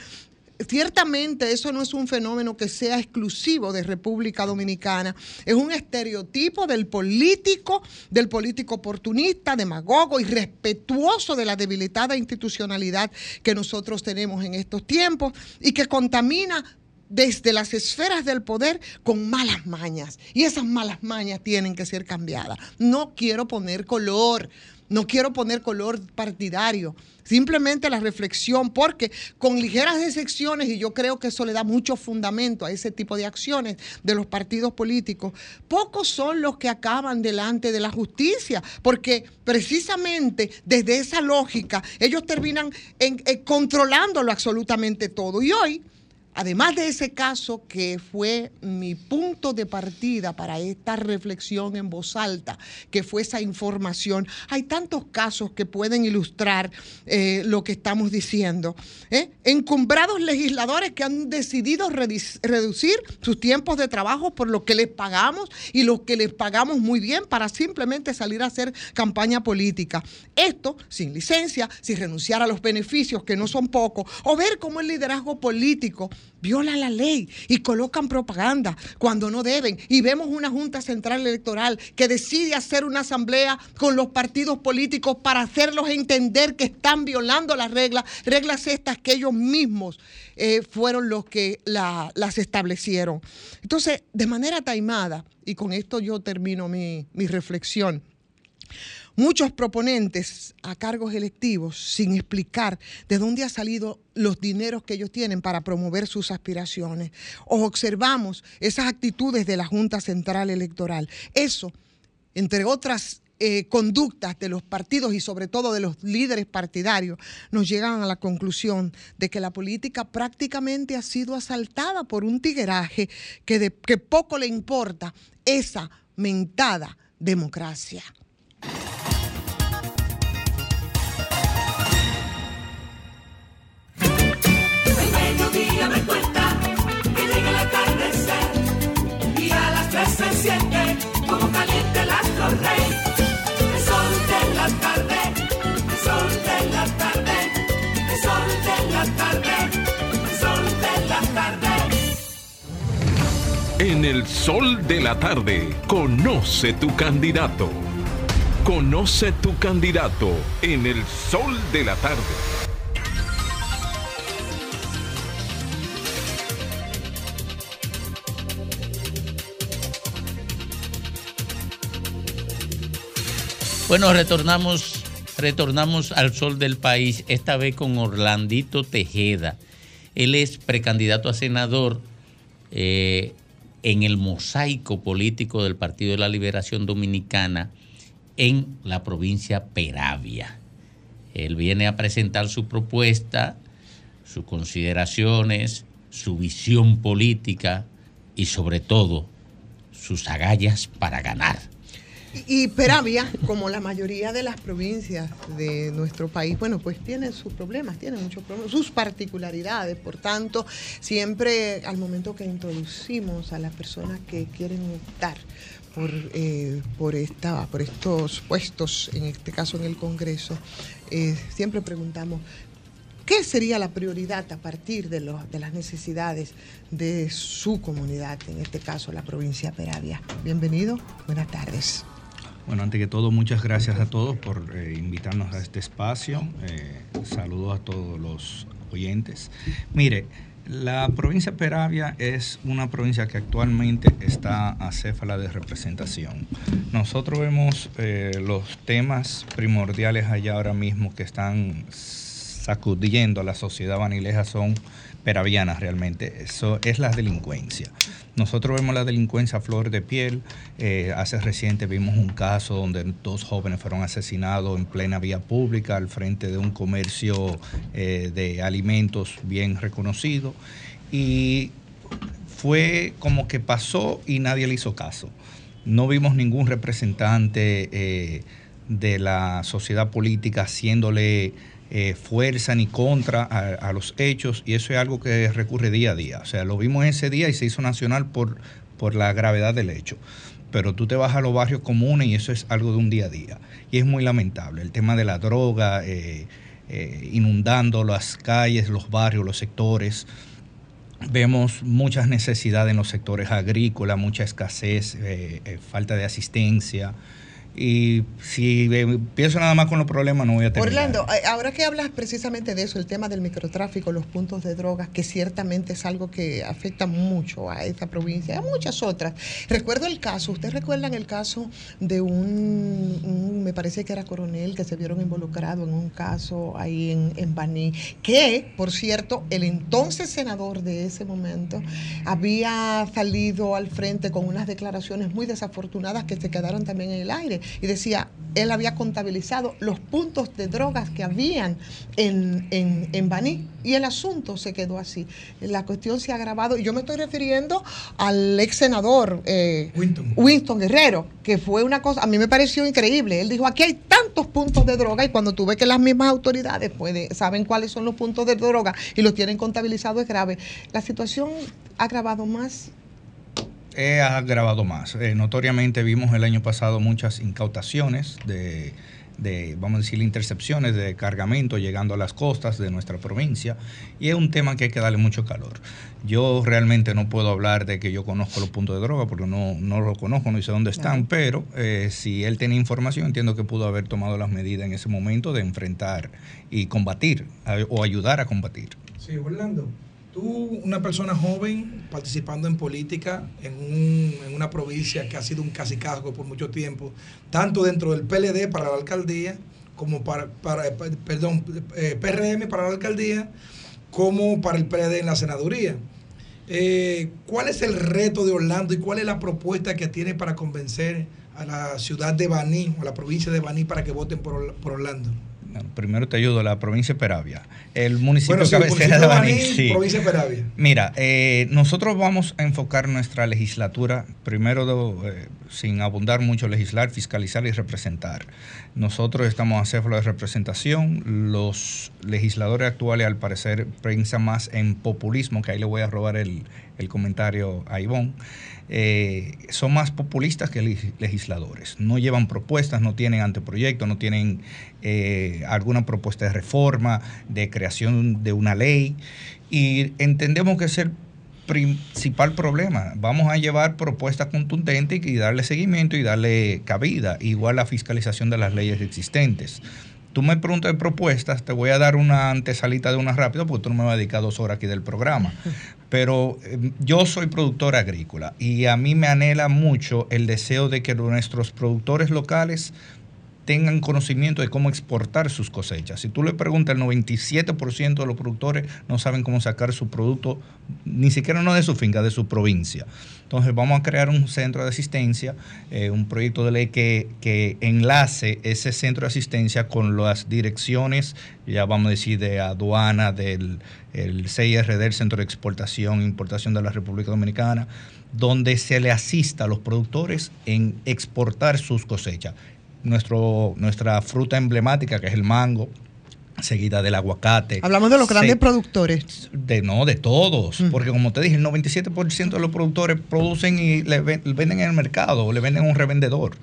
ciertamente eso no es un fenómeno que sea exclusivo de República Dominicana, es un estereotipo del político, del político oportunista, demagogo y respetuoso de la debilitada institucionalidad que nosotros tenemos en estos tiempos y que contamina desde las esferas del poder con malas mañas. Y esas malas mañas tienen que ser cambiadas. No quiero poner color, no quiero poner color partidario, simplemente la reflexión, porque con ligeras excepciones, y yo creo que eso le da mucho fundamento a ese tipo de acciones de los partidos políticos, pocos son los que acaban delante de la justicia, porque precisamente desde esa lógica ellos terminan en, en controlándolo absolutamente todo. Y hoy Además de ese caso que fue mi punto de partida para esta reflexión en voz alta, que fue esa información, hay tantos casos que pueden ilustrar eh, lo que estamos diciendo. ¿eh? Encumbrados legisladores que han decidido reducir sus tiempos de trabajo por lo que les pagamos y lo que les pagamos muy bien para simplemente salir a hacer campaña política. Esto sin licencia, sin renunciar a los beneficios, que no son pocos, o ver cómo el liderazgo político viola la ley y colocan propaganda cuando no deben. Y vemos una Junta Central Electoral que decide hacer una asamblea con los partidos políticos para hacerlos entender que están violando las reglas, reglas estas que ellos mismos eh, fueron los que las establecieron. Entonces, de manera taimada, y con esto yo termino mi, mi reflexión, Muchos proponentes a cargos electivos sin explicar de dónde han salido los dineros que ellos tienen para promover sus aspiraciones. O observamos esas actitudes de la Junta Central Electoral. Eso, entre otras eh, conductas de los partidos y sobre todo de los líderes partidarios, nos llegan a la conclusión de que la política prácticamente ha sido asaltada por un tigueraje que, de, que poco le importa esa mentada democracia.
En el sol de la tarde, conoce tu candidato. Conoce tu candidato en el sol de la tarde.
Bueno, retornamos, retornamos al sol del país, esta vez con Orlandito Tejeda. Él es precandidato a senador eh, en el mosaico político del Partido de la Liberación Dominicana en la provincia Peravia. Él viene a presentar su propuesta, sus consideraciones, su visión política y sobre todo sus agallas para ganar.
Y Peravia, como la mayoría de las provincias de nuestro país, bueno, pues tienen sus problemas, tienen muchos problemas, sus particularidades. Por tanto, siempre al momento que introducimos a las personas que quieren optar por, eh, por, esta, por estos puestos, en este caso en el Congreso, eh, siempre preguntamos, ¿qué sería la prioridad a partir de, los- de las necesidades de su comunidad, en este caso la provincia de Peravia? Bienvenido, buenas tardes.
Bueno, antes que todo, muchas gracias a todos por eh, invitarnos a este espacio. Eh, saludos a todos los oyentes. Mire, la provincia de Peravia es una provincia que actualmente está acéfala de representación. Nosotros vemos eh, los temas primordiales allá ahora mismo que están sacudiendo a la sociedad vanileja son peravianas realmente. Eso es la delincuencia. Nosotros vemos la delincuencia a flor de piel. Eh, hace reciente vimos un caso donde dos jóvenes fueron asesinados en plena vía pública al frente de un comercio eh, de alimentos bien reconocido. Y fue como que pasó y nadie le hizo caso. No vimos ningún representante eh, de la sociedad política haciéndole eh, fuerza ni contra a, los hechos y eso es algo que recurre día a día. O sea, lo vimos ese día y se hizo nacional por, por la gravedad del hecho. Pero tú te vas a los barrios comunes y eso es algo de un día a día. Y es muy lamentable. El tema de la droga, eh, eh, inundando las calles, los barrios, los sectores. Vemos muchas necesidades en los sectores agrícolas, mucha escasez, eh, falta de asistencia. Y si empiezo nada más con los problemas, no voy a terminar.
Orlando, eh, ahora que hablas precisamente de eso, el tema del microtráfico, los puntos de drogas, que ciertamente es algo que afecta mucho a esta provincia, y a muchas otras. Recuerdo el caso, ¿ustedes recuerdan el caso de un, un- me parece que era coronel, que se vieron involucrado en un caso ahí en, en Baní, que, por cierto, el entonces senador de ese momento había salido al frente con unas declaraciones muy desafortunadas que se quedaron también en el aire y decía, él había contabilizado los puntos de drogas que habían en, en, en Baní y el asunto se quedó así. La cuestión se ha agravado y yo me estoy refiriendo al ex senador eh, Winston. Guerrero, que fue una cosa, a mí me pareció increíble. Él dijo, aquí hay tantos puntos de droga y cuando tú ves que las mismas autoridades puede, saben cuáles son los puntos de droga y los tienen contabilizados es grave. La situación ha agravado más
He agravado más. Eh, notoriamente vimos el año pasado muchas incautaciones de, de, vamos a decir, intercepciones de cargamento llegando a las costas de nuestra provincia y es un tema que hay que darle mucho calor. Yo realmente no puedo hablar de que yo conozco los puntos de droga porque no, no lo conozco, no sé dónde están, pero eh, si él tiene información entiendo que pudo haber tomado las medidas en ese momento de enfrentar y combatir a- o ayudar a combatir.
Sí, Orlando. Tú, una persona joven, participando en política en, un- en una provincia que ha sido un casicazgo por mucho tiempo, tanto dentro del PLD para la alcaldía, como para, para perdón, eh, PRM para la alcaldía, como para el PLD en la senaduría. Eh, ¿Cuál es el reto de Orlando y cuál es la propuesta que tiene para convencer a la ciudad de Baní o a la provincia de Baní para que voten por Orlando?
Bueno, primero te ayudo, la provincia de Peravia. El municipio
Bueno, sí,
cabecera
municipio
de Baní,
Baní,
sí.
provincia de Peravia.
Mira, eh, nosotros vamos a enfocar nuestra legislatura, primero, eh, sin abundar mucho, legislar, fiscalizar y representar. Nosotros estamos a céfalo de representación. Los legisladores actuales, al parecer, piensan más en populismo, que ahí le voy a robar el, el comentario a Ivonne. Eh, son más populistas que leg- legisladores. No llevan propuestas, no tienen anteproyectos, no tienen eh, alguna propuesta de reforma, de creación de una ley. Y entendemos que es el principal problema. Vamos a llevar propuestas contundentes y darle seguimiento y darle cabida, igual la fiscalización de las leyes existentes. Tú me preguntas de propuestas, te voy a dar una antesalita de una rápido porque tú no me vas a dedicar dos horas aquí del programa. Pero eh, yo soy productor agrícola y a mí me anhela mucho el deseo de que nuestros productores locales tengan conocimiento de cómo exportar sus cosechas. Si tú le preguntas, el 97% de los productores no saben cómo sacar su producto, ni siquiera no de su finca, de su provincia. Entonces vamos a crear un centro de asistencia, eh, un proyecto de ley que, que enlace ese centro de asistencia con las direcciones, ya vamos a decir, de aduana, del el CIRD, del Centro de Exportación e Importación de la República Dominicana, donde se le asista a los productores en exportar sus cosechas nuestro, nuestra fruta emblemática, que es el mango, seguida del aguacate.
Hablamos de los grandes
Se-
productores.
de no, de todos. Porque como te dije, el 97% de los productores producen y le venden en el mercado o le venden a un revendedor.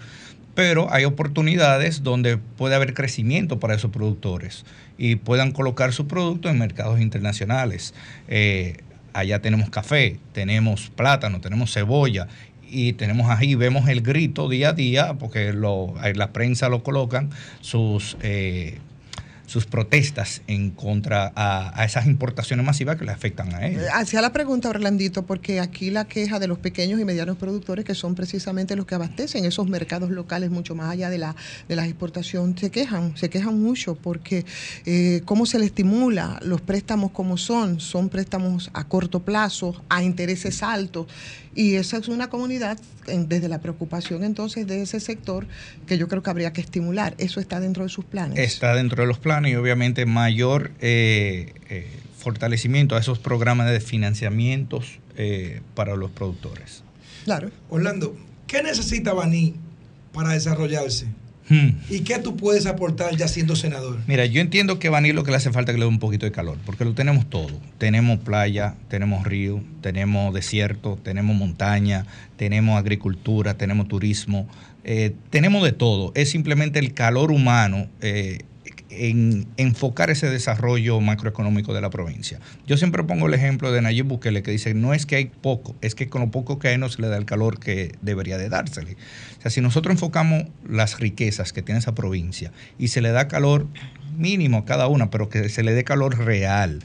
Pero hay oportunidades donde puede haber crecimiento para esos productores y puedan colocar su producto en mercados internacionales. Eh, allá tenemos café, tenemos plátano, tenemos cebolla y tenemos ahí, vemos el grito día a día, porque lo, la prensa lo colocan, sus, eh, sus protestas en contra a, a esas importaciones masivas que le afectan a ellos.
Hacía la pregunta, Orlandito, porque aquí la queja de los pequeños y medianos productores, que son precisamente los que abastecen esos mercados locales mucho más allá de la, de la exportación, se quejan, se quejan mucho porque eh, cómo se le estimula los préstamos como son, son préstamos a corto plazo, a intereses altos, y esa es una comunidad, en- desde la preocupación entonces de ese sector, que yo creo que habría que estimular. Eso está dentro de sus planes.
Está dentro de los planes y obviamente mayor eh, eh, fortalecimiento a esos programas de financiamientos eh, para los productores.
Claro.
Orlando, ¿qué necesita Baní para desarrollarse?
Hmm.
¿Y qué tú puedes aportar ya siendo senador?
Mira, yo entiendo que a Baní lo que le hace falta es que le dé un poquito de calor, porque lo tenemos todo. Tenemos playa, tenemos río, tenemos desierto, tenemos montaña, tenemos agricultura, tenemos turismo, eh, tenemos de todo. Es simplemente el calor humano eh, en enfocar ese desarrollo macroeconómico de la provincia. Yo siempre pongo el ejemplo de Nayib Bukele que dice, no es que hay poco, es que con lo poco que hay no se le da el calor que debería de dársele. O sea, si nosotros enfocamos las riquezas que tiene esa provincia y se le da calor mínimo a cada una, pero que se le dé calor real,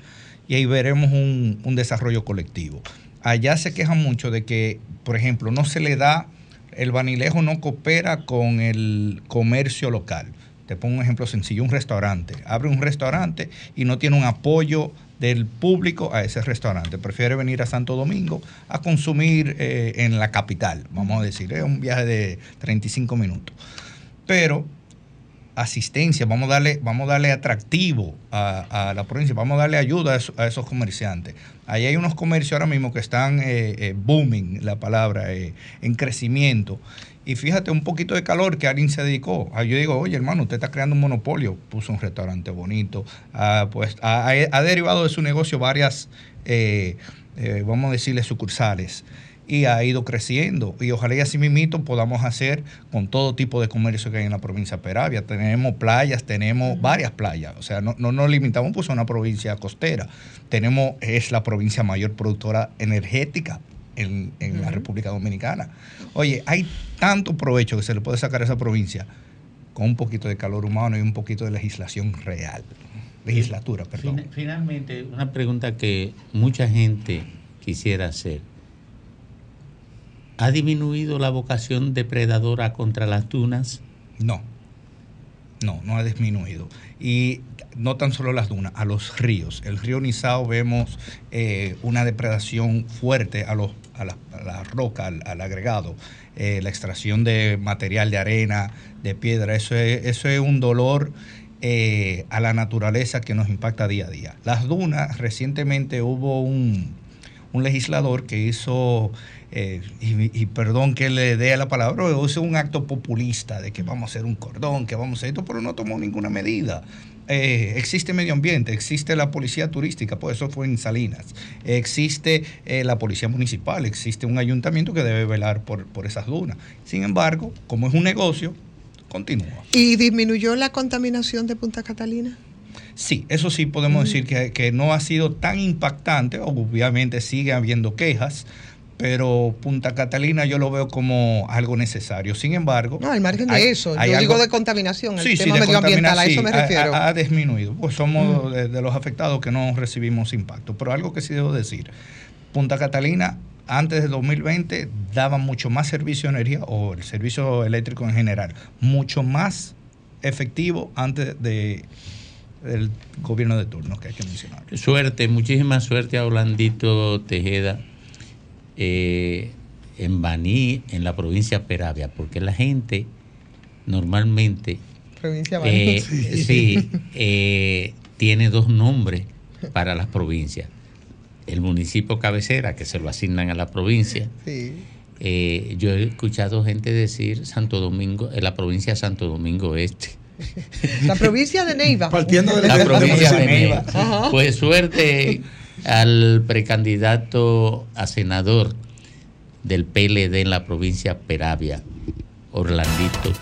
y ahí veremos un, un desarrollo colectivo. Allá se quejan mucho de que, por ejemplo, no se le da, el vanilejo no coopera con el comercio local. Te pongo un ejemplo sencillo, un restaurante. Abre un restaurante y no tiene un apoyo del público a ese restaurante. Prefiere venir a Santo Domingo a consumir eh, en la capital, vamos a decir. Es un viaje de 35 minutos. Pero asistencia, vamos a darle, vamos a darle atractivo a, la provincia, vamos a darle ayuda a esos comerciantes. Ahí hay unos comercios ahora mismo que están eh, eh, booming, la palabra, eh, en crecimiento. Y fíjate, un poquito de calor que alguien se dedicó. Ah, Yo digo, oye hermano, usted está creando un monopolio, puso un restaurante bonito, ah, pues ha derivado de su negocio varias, eh, eh, vamos a decirle, sucursales y ha ido creciendo. Y ojalá y así mismito podamos hacer con todo tipo de comercio que hay en la provincia de Peravia. Tenemos playas, tenemos varias playas. O sea, no, no nos limitamos pues, a una provincia costera. Tenemos, es la provincia mayor productora energética en, en la República Dominicana. Oye, hay tanto provecho que se le puede sacar a esa provincia con un poquito de calor humano y un poquito de legislación real. legislatura, perdón.
Fina- Finalmente, una pregunta que mucha gente quisiera hacer. ¿Ha disminuido la vocación depredadora contra las dunas?
No, no, no ha disminuido. Y no tan solo las dunas, a los ríos. El río Nizao vemos eh, una depredación fuerte a, los, a, la, a roca, al, al agregado. Eh, la extracción de material de arena, de piedra, eso es, eso es un dolor eh, a la naturaleza que nos impacta día a día. Las dunas, recientemente hubo un, un legislador que hizo, eh, y, y perdón que le dé la palabra, hizo un acto populista de que vamos a hacer un cordón, que vamos a hacer esto, pero no tomó ninguna medida. Eh, existe medio ambiente, existe la policía turística, pues eso fue en Salinas, existe eh, la policía municipal, existe un ayuntamiento que debe velar por, por esas dunas. Sin embargo, como es un negocio, continúa.
¿Y disminuyó la contaminación de Punta Catalina?
Sí, eso sí podemos decir que, que no ha sido tan impactante, obviamente sigue habiendo quejas, pero Punta Catalina yo lo veo como algo necesario. Sin embargo,
No, al margen de
hay-
eso,
hay
yo digo de contaminación, el
Sí, sí,
tema
de
medioambiental, a eso me
sí,
refiero.
Ha, ha disminuido, pues somos de, de los afectados que no recibimos impacto. Pero algo que sí debo decir, Punta Catalina antes de 2020 daba mucho más servicio de energía, o el servicio eléctrico en general, mucho más efectivo antes de del gobierno de turno, que hay que mencionar.
Suerte, muchísima suerte a Orlandito Tejeda eh, en Baní, en la provincia Peravia, porque la gente normalmente
Provincia de Baní.
eh, sí, eh, tiene dos nombres para las provincias. El municipio cabecera, que se lo asignan a la provincia.
Sí.
Eh, yo he escuchado gente decir Santo Domingo, en la provincia de Santo Domingo Este.
La provincia de Neiva.
Partiendo de
la provincia de
Neiva.
Neiva. Pues suerte al precandidato a senador del PLD en la provincia Peravia, Orlandito.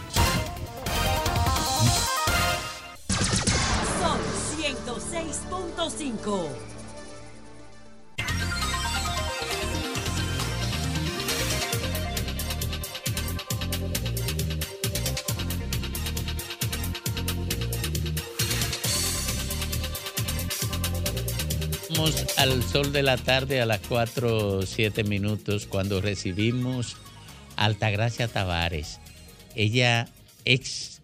Vamos al sol de la tarde a las 4 7 minutos cuando recibimos a Altagracia Tavares. Ella ex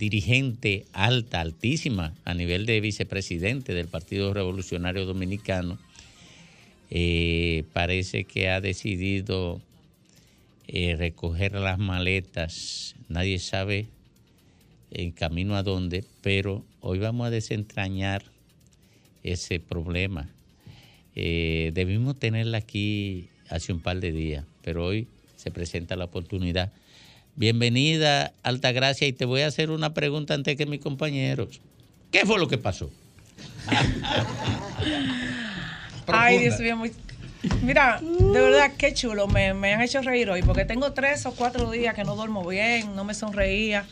dirigente alta, altísima, a nivel de vicepresidente del Partido Revolucionario Dominicano. Eh, parece que ha decidido eh, recoger las maletas. Nadie sabe en camino a dónde, pero hoy vamos a desentrañar ese problema. Eh, debimos tenerla aquí hace un par de días, pero hoy se presenta la oportunidad. Bienvenida, Altagracia, y te voy a hacer una pregunta antes que mis compañeros. ¿Qué fue lo que pasó?
Ay, Dios mío, muy- Mira, de verdad, qué chulo. Me, me han hecho reír hoy porque tengo tres o cuatro días que no duermo bien, no me sonreía.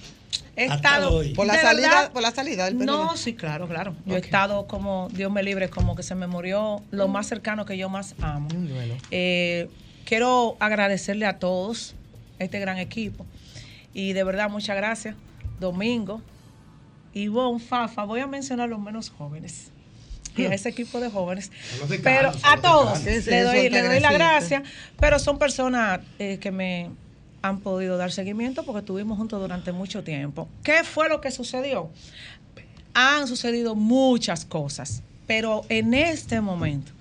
He
Hasta
estado.
hoy. Por la
de
salida-
verdad,
por la salida del.
No, sí, claro, claro. Yo he estado como, Dios me libre, como que se me murió lo más cercano que yo más amo. Eh, quiero agradecerle a todos, este gran equipo. Y de verdad, muchas gracias. Domingo, Ivonne, Fafa, voy a mencionar los menos jóvenes. Y a ese equipo de jóvenes. Pero a todos le doy, le doy la gracia. Pero son personas eh, que me han podido dar seguimiento porque estuvimos juntos durante mucho tiempo. ¿Qué fue lo que sucedió? Han sucedido muchas cosas, pero en este momento,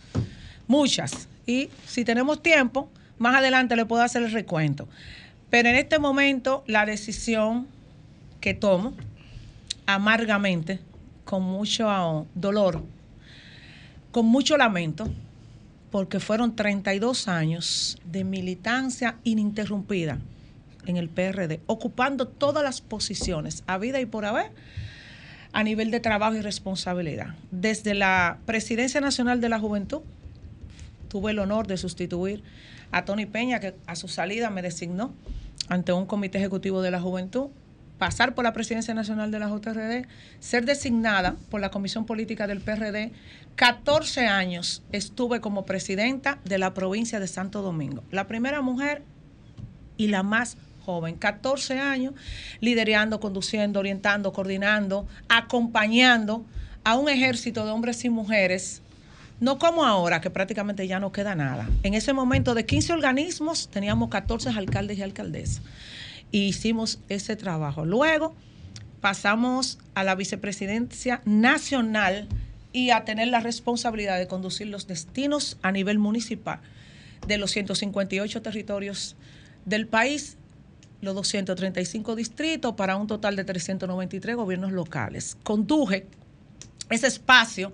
muchas. Y si tenemos tiempo, más adelante le puedo hacer el recuento. Pero en este momento, la decisión que tomo, amargamente, con mucho dolor, con mucho lamento, porque fueron 32 años de militancia ininterrumpida en el PRD, ocupando todas las posiciones, a vida y por haber, a nivel de trabajo y responsabilidad. Desde la Presidencia Nacional de la Juventud, tuve el honor de sustituir a Tony Peña, que a su salida me designó ante un comité ejecutivo de la juventud, pasar por la Presidencia Nacional de la JRD, ser designada por la Comisión Política del PRD. 14 años estuve como presidenta de la provincia de Santo Domingo. La primera mujer y la más joven, 14 años, liderando, conduciendo, orientando, coordinando, acompañando a un ejército de hombres y mujeres, no como ahora, que prácticamente ya no queda nada. En ese momento de 15 organismos teníamos 14 alcaldes y alcaldesas. Y hicimos ese trabajo. Luego pasamos a la vicepresidencia nacional y a tener la responsabilidad de conducir los destinos a nivel municipal de los 158 territorios del país, los 235 distritos para un total de 393 gobiernos locales. Conduje ese espacio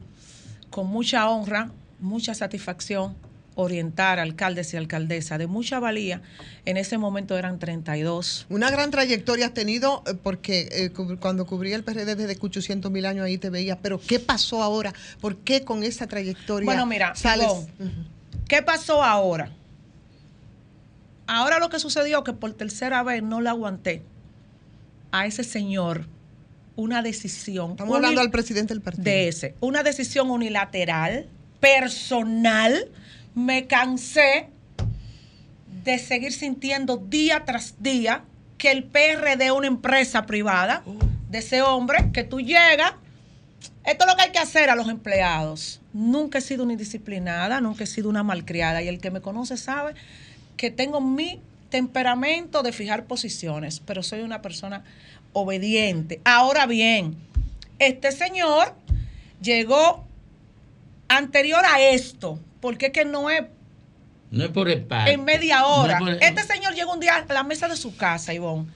con mucha honra, mucha satisfacción, orientar alcaldes y alcaldesas de mucha valía. En ese momento eran 32.
Una gran trayectoria has tenido eh, porque eh, cu- cuando cubría el PRD desde que 800 mil años ahí te veía, pero ¿qué pasó ahora? ¿Por qué con esa trayectoria
Bueno, mira,
sales?
¿Qué pasó ahora? Ahora lo que sucedió que por tercera vez no le aguanté a ese señor una decisión.
Estamos hablando al presidente del partido.
De ese. Una decisión unilateral, personal. Me cansé de seguir sintiendo día tras día que el PRD es una empresa privada de ese hombre que tú llegas. Esto es lo que hay que hacer a los empleados. Nunca he sido una indisciplinada, nunca he sido una malcriada. Y el que me conoce sabe que tengo mi temperamento de fijar posiciones, pero soy una persona obediente. Ahora bien, este señor llegó anterior a esto, porque es que no es
No es por el par.
en media hora.
No es por-
Este señor llegó un día a la mesa de su casa, Ivonne,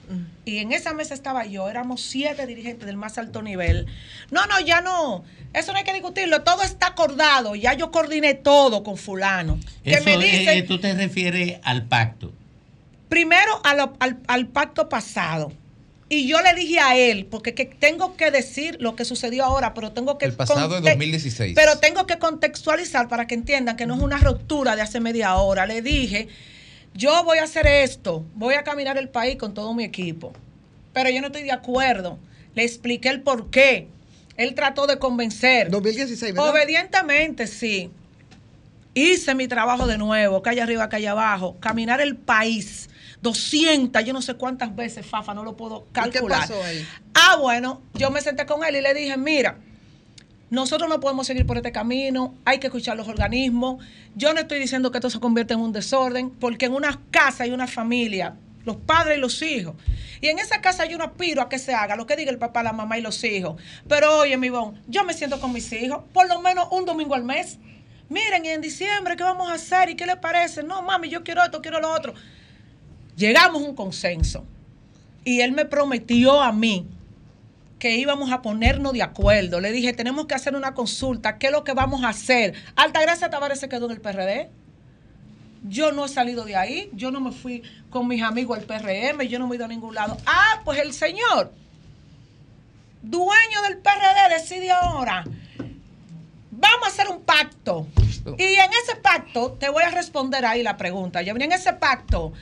y en esa mesa estaba yo, éramos siete dirigentes del más alto nivel. No, no, ya no, eso no hay que discutirlo, todo está acordado, ya yo coordiné todo con fulano. Que
Eso,
me
eh,
dice,
eh, tú te refieres al pacto.
primero al, al pacto pasado. Y yo le dije a él, porque que tengo que decir lo que sucedió ahora, pero tengo que...
El pasado de
conte-
2016.
Pero tengo que contextualizar para que entiendan que no es una ruptura de hace media hora. Le dije, yo voy a hacer esto, voy a caminar el país con todo mi equipo, pero yo no estoy de acuerdo. Le expliqué el por qué. Él trató de convencer.
2016, ¿verdad?
Obedientemente, sí. Hice mi trabajo de nuevo, calle arriba, calle abajo, caminar el país. 200, yo no sé cuántas veces, Fafa, no lo puedo
¿Y qué
calcular.
pasó ahí?
Ah, bueno, yo me senté con él y le dije, mira, nosotros no podemos seguir por este camino, hay que escuchar los organismos. Yo no estoy diciendo que esto se convierta en un desorden, porque en una casa hay una familia, los padres y los hijos. Y en esa casa yo no aspiro a que se haga lo que diga el papá, la mamá y los hijos. Pero oye, mi bon, yo me siento con mis hijos, por lo menos un domingo al mes. Miren, y en diciembre, ¿qué vamos a hacer? ¿Y qué les parece? No, mami, yo quiero esto, quiero lo otro. Llegamos a un consenso. Y él me prometió a mí que íbamos a ponernos de acuerdo. Le dije, tenemos que hacer una consulta. ¿Qué es lo que vamos a hacer? Altagracia Tavares se quedó en el PRD. Yo no he salido de ahí. Yo no me fui con mis amigos al PRM. Yo no me he ido a ningún lado. Ah, pues el señor, dueño del PRD, decide ahora. Vamos a hacer un pacto. Y en ese pacto, te voy a responder ahí la pregunta. Yo en ese pacto,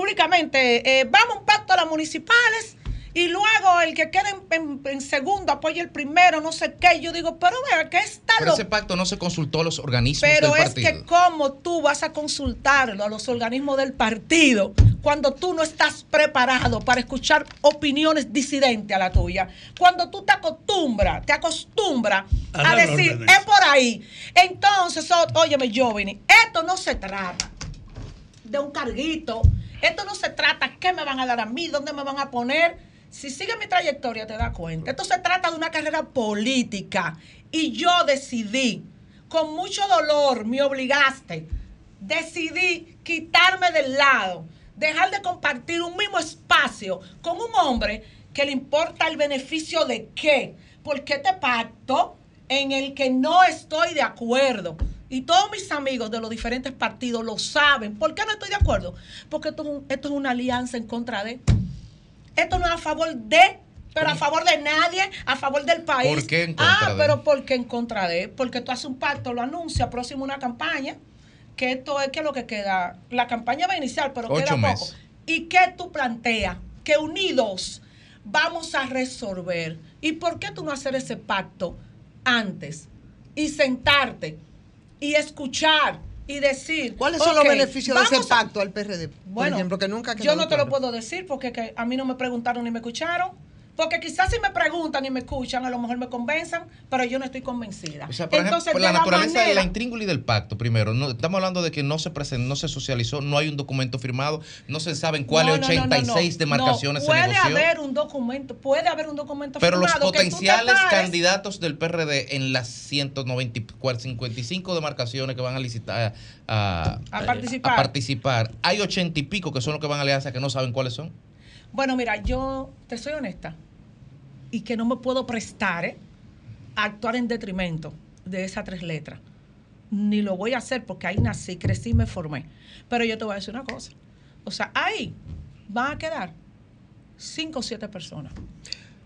públicamente, eh, vamos a un pacto a las municipales y luego el que quede en, en- en segundo apoya el primero, no sé qué. Yo digo, pero vea, ¿qué está
Pero
lo
ese pacto no se consultó a los organismos
pero
del
es
partido.
que cómo tú vas a consultarlo a los organismos del partido cuando tú no estás preparado para escuchar opiniones disidentes a la tuya. Cuando tú te acostumbras, te acostumbras
A
a, decir,
órdenes.
es por ahí. Entonces, óyeme, Jovini, esto no se trata de un carguito. Esto no se trata qué me van a dar a mí, dónde me van a poner. Si sigue mi trayectoria, te das cuenta. Esto se trata de una carrera política. Y yo decidí, con mucho dolor, me obligaste, decidí quitarme del lado, dejar de compartir un mismo espacio con un hombre que le importa el beneficio de qué. Porque este pacto en el que no estoy de acuerdo. Y todos mis amigos de los diferentes partidos lo saben. ¿Por qué no estoy de acuerdo? Porque esto es, un- esto es una alianza en contra de. Esto no es a favor de, pero a favor de nadie, a favor del país.
¿Por qué en contra
Ah,
de?
pero ¿por qué en contra de? Porque tú haces un pacto, lo anuncia, próximo una campaña, que esto es que lo que queda. La campaña va a iniciar, pero
Ocho
queda poco.
meses.
¿Y qué tú planteas? Que unidos vamos a resolver. ¿Y por qué tú no hacer ese pacto antes? Y sentarte y escuchar y decir.
¿Cuáles son los
"Ok,
beneficios de ese
a-
pacto al PRD? Por
Bueno,
ejemplo, que nunca
yo no te lo puedo decir porque que a mí no me preguntaron ni me escucharon. Porque quizás si me preguntan y me escuchan, a lo mejor me convenzan, pero yo no estoy convencida.
O sea, por
Entonces,
ejemplo, la naturaleza de la intríngulis del pacto, primero, no, estamos hablando de que no se presentó, no se socializó, no hay un documento firmado, no se saben cuáles
No, no, no, no,
86
no.
demarcaciones
No,
se
puede
negoció.
haber un documento, puede haber un documento
Pero los
firmado tú te
potenciales
pares-
candidatos del PRD en las 194, 55 demarcaciones que van a licitar a,
A participar.
a participar, hay 80 y pico que son los que van a alianza que no saben cuáles son.
Bueno, mira, yo te soy honesta y que no me puedo prestar ¿eh? a actuar en detrimento de esas tres letras. Ni lo voy a hacer porque ahí nací, crecí y me formé. Pero yo te voy a decir una cosa. O sea, ahí van a quedar cinco o siete personas.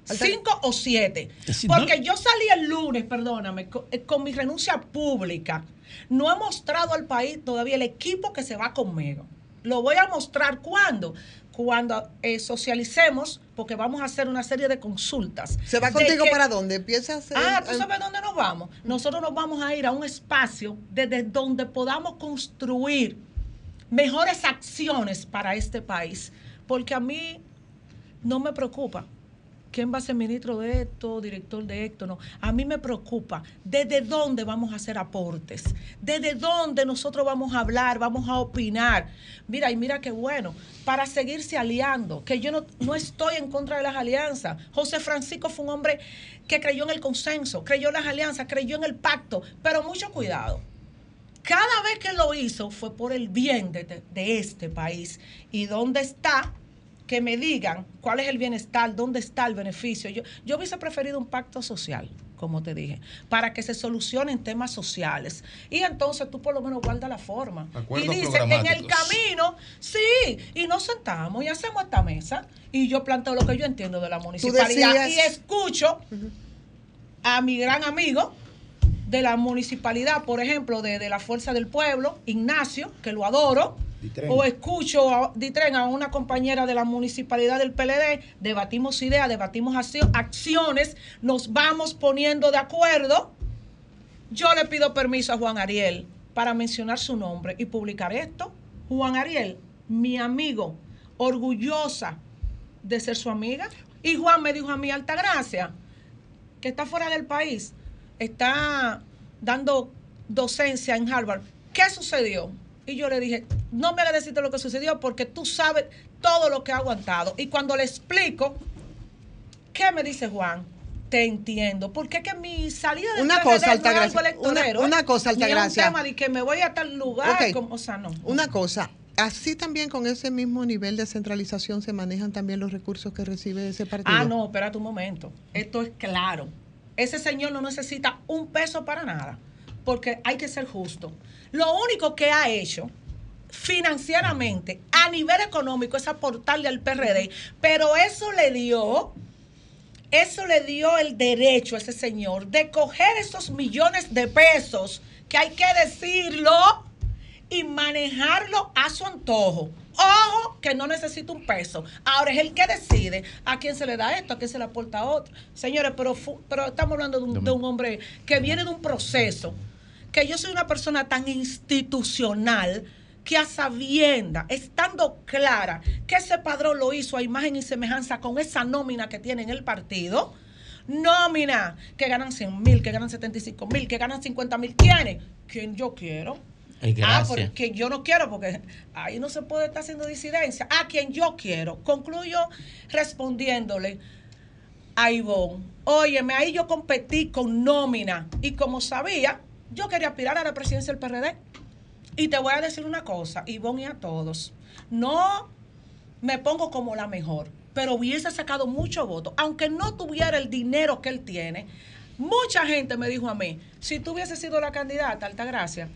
Cinco o siete. Porque yo salí el lunes, perdóname, eh, con, mi renuncia pública. No he mostrado al país todavía el equipo que se va conmigo. Lo voy a mostrar cuándo. Cuando eh, socialicemos, porque vamos a hacer una serie de consultas.
¿Se va contigo
que-
para dónde? Empieza a hacer.
Ah, ¿tú sabes dónde nos vamos? Nosotros nos vamos a ir a un espacio desde donde podamos construir mejores acciones para este país. Porque a mí no me preocupa quién va a ser ministro de esto, director de esto, no. A mí me preocupa desde dónde vamos a hacer aportes, desde dónde nosotros vamos a hablar, vamos a opinar. Mira, y mira qué bueno, para seguirse aliando, que yo no, no estoy en contra de las alianzas. José Francisco fue un hombre que creyó en el consenso, creyó en las alianzas, creyó en el pacto, pero mucho cuidado. Cada vez que lo hizo fue por el bien de, de- este país. ¿Y dónde está? Que me digan cuál es el bienestar, dónde está el beneficio. Yo, yo hubiese preferido un pacto social, como te dije, para que se solucionen temas sociales. Y entonces tú por lo menos guarda la forma.
Acuerdos
y dice, en el camino, sí, y nos sentamos y hacemos esta mesa. Y yo planteo lo que yo entiendo de la municipalidad. Y escucho a mi gran amigo, de la municipalidad, por ejemplo, de, de la Fuerza del Pueblo, Ignacio, que lo adoro, O escucho a, Ditren, a una compañera de la municipalidad del PLD, debatimos ideas, debatimos accio- acciones, nos vamos poniendo de acuerdo. Yo le pido permiso a Juan Ariel para mencionar su nombre y publicar esto. Juan Ariel, mi amigo, orgullosa de ser su amiga. Y Juan me dijo a mí, Altagracia, que está fuera del país, está dando docencia en Harvard. ¿Qué sucedió? Y yo le dije, no me hagas decirte lo que sucedió porque tú sabes todo lo que ha aguantado. Y cuando le explico, ¿qué me dice Juan? Te entiendo. Porque es que mi salida de
Una cosa, Altagracia, una- una cosa, Altagracia.
Un tema de que me voy a tal lugar.
Ok.
como- o sea, no.
Una cosa, así también con ese mismo nivel de centralización se manejan también los recursos que recibe ese partido.
Ah, no, espérate un momento. Esto es claro. Ese señor no necesita un peso para nada, porque hay que ser justo. Lo único que ha hecho financieramente a nivel económico es aportarle al PRD, pero eso le dio, eso le dio el derecho a ese señor de coger esos millones de pesos, que hay que decirlo, y manejarlo a su antojo. Ojo, que no necesita un peso. Ahora es el que decide a quién se le da esto, a quién se le aporta otro. Señores, pero, pero estamos hablando de un, de un hombre que viene de un proceso, que yo soy una persona tan institucional que a sabienda, estando clara que ese padrón lo hizo a imagen y semejanza con esa nómina que tiene en el partido, nómina que ganan 100 mil, que ganan 75 mil, que ganan 50 mil, ¿quiénes? Quien yo quiero.
Ay,
Ah, porque yo no quiero, porque ahí no se puede estar haciendo disidencia. A quien yo quiero. Concluyo respondiéndole a Ivonne. Óyeme, ahí yo competí con nómina. Y como sabía, yo quería aspirar a la presidencia del PRD. Y te voy a decir una cosa, Ivonne y a todos. No me pongo como la mejor, pero hubiese sacado mucho voto. Aunque no tuviera el dinero que él tiene, mucha gente me dijo a mí, si tú hubieses sido la candidata, Altagracia,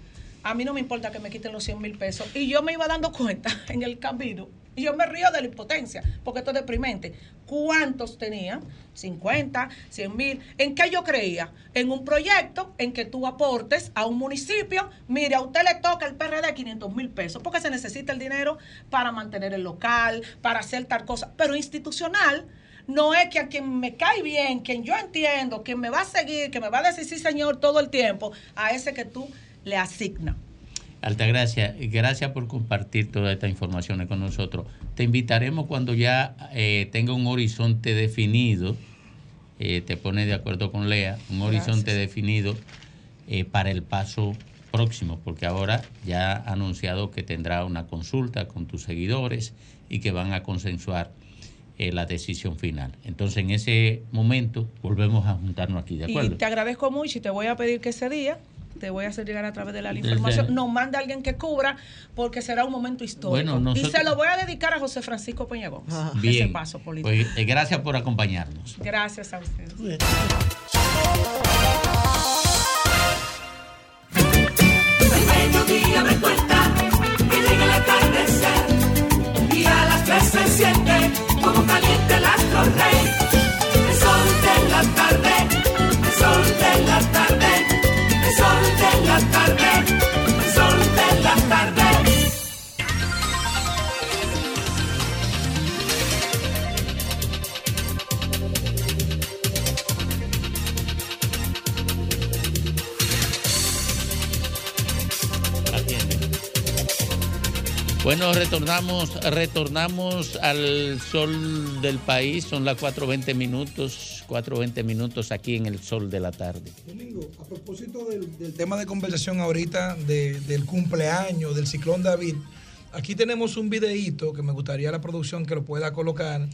a mí no me importa que me quiten los 100 mil pesos. Y yo me iba dando cuenta en el camino. Y yo me río de la impotencia, porque esto es deprimente. ¿Cuántos tenían? 50, 100 mil. ¿En qué yo creía? En un proyecto en que tú aportes a un municipio. Mire, a usted le toca el PRD 500 mil pesos, porque se necesita el dinero para mantener el local, para hacer tal cosa. Pero institucional, no es que a quien me cae bien, quien yo entiendo, quien me va a seguir, que me va a decir sí señor todo el tiempo, a ese que tú le asignas.
Altagracia, gracias por compartir todas estas informaciones con nosotros. Te invitaremos cuando ya eh, tenga un horizonte definido, eh, te pones de acuerdo con Lea, un horizonte
Gracias.
definido eh, para el paso próximo, porque ahora ya ha anunciado que tendrá una consulta con tus seguidores y que van a consensuar eh, la decisión final. Entonces, en ese momento, volvemos a juntarnos aquí, ¿de
Y
acuerdo?
te agradezco mucho y te voy a pedir que ese día te voy a hacer llegar a través de la
Desde-
información. Nos mande alguien que cubra porque será un momento histórico.
Bueno, nosotros-
Y se lo voy a dedicar a José Francisco Peña Gómez. Ese
Bien,
paso político.
pues, eh, gracias por acompañarnos.
Gracias a ustedes.
El mediodía me cuenta que llega el atardecer y a las tres se siente como caliente el astro rey. Sol de
Bueno, retornamos, retornamos al sol del país, son las 4.20 minutos, 4.20 minutos aquí en el sol de la tarde.
Domingo, a propósito del, tema de conversación ahorita de- del cumpleaños del ciclón David, aquí tenemos un videíto que me gustaría la producción que lo pueda colocar,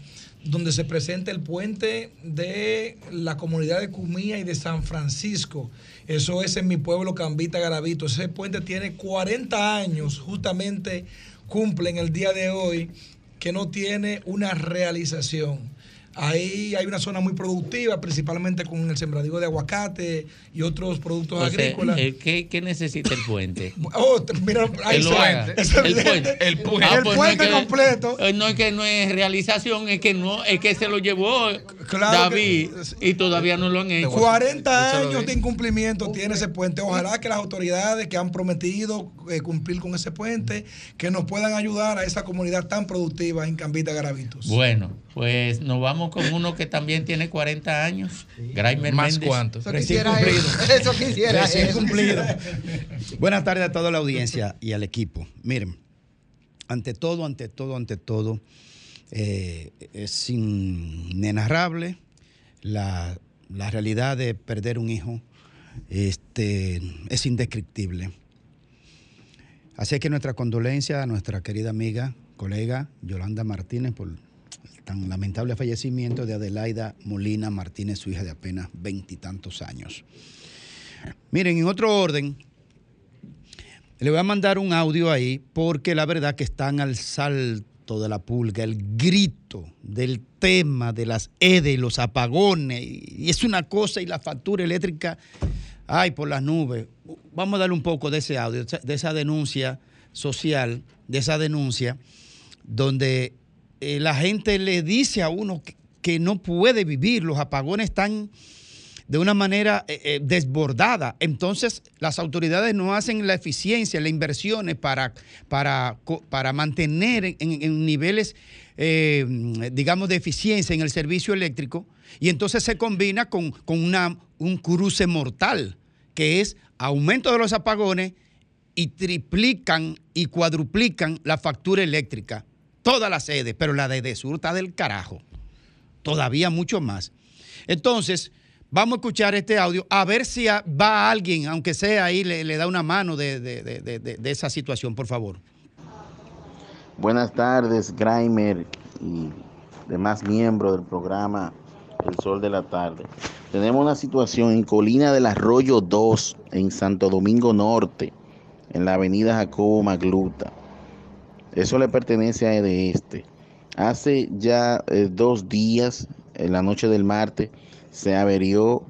donde se presenta el puente de la comunidad de Cumía y de San Francisco. Eso es en mi pueblo Cambita Garavito. Ese puente tiene 40 años, justamente cumple en el día de hoy, que no tiene una realización. Ahí hay una zona muy productiva, principalmente con el sembradío de aguacate y otros productos
O
agrícolas.
eh, ¿qué, qué necesita el puente?
Oh, mira, ahí
El
se-
puente.
es
El puente.
El puente,
Ah,
el
pues no es
puente
que-
completo.
eh, No es que no es realización, es que no, es que se lo llevó
Claro
David y todavía no lo han hecho.
40
Eso lo
años de incumplimiento tiene ese puente. Ojalá que las autoridades que han prometido eh, cumplir con ese puente, que nos puedan ayudar a esa comunidad tan productiva en Cambita Garavitos.
Bueno, pues nos vamos con uno que también tiene 40 años. Graimer
¿Más
Méndez.
cuántos?
Eso quisiera él. Eso quisiera
Recién cumplido. Buenas tardes a toda la audiencia y al equipo. Miren, ante todo, ante todo, ante todo, eh, es inenarrable la, la realidad de perder un hijo. Este, es indescriptible. Así que nuestra condolencia a nuestra querida amiga, colega Yolanda Martínez por el tan lamentable fallecimiento de Adelaida Molina Martínez, su hija de apenas veintitantos años. Miren, en otro orden, le voy a mandar un audio ahí porque la verdad que están al salto de la pulga, el grito del tema de las EDE, los apagones, y es una cosa y la factura eléctrica, ay, por las nubes. Vamos a darle un poco de ese audio, de esa denuncia social, de esa denuncia, donde eh, la gente le dice a uno que, que no puede vivir, los apagones están de una manera eh, eh, desbordada. Entonces, las autoridades no hacen la eficiencia, las inversiones para, para, para mantener en, niveles, eh, digamos, de eficiencia en el servicio eléctrico. Y entonces se combina con, con una, un cruce mortal, que es aumento de los apagones y triplican y cuadruplican la factura eléctrica. Todas las sedes, pero la de Desur está del carajo. Todavía mucho más. Entonces, vamos a escuchar este audio, a ver si va alguien, aunque sea ahí, le, da una mano de, de- de- de- esa situación, por favor.
Buenas tardes, Grimer y demás miembros del programa El Sol de la Tarde. Tenemos una situación en Colina del Arroyo 2, en Santo Domingo Norte, en la avenida Jacobo Magluta. Eso le pertenece a de este. Hace ya eh, dos días, en la noche del martes, se averió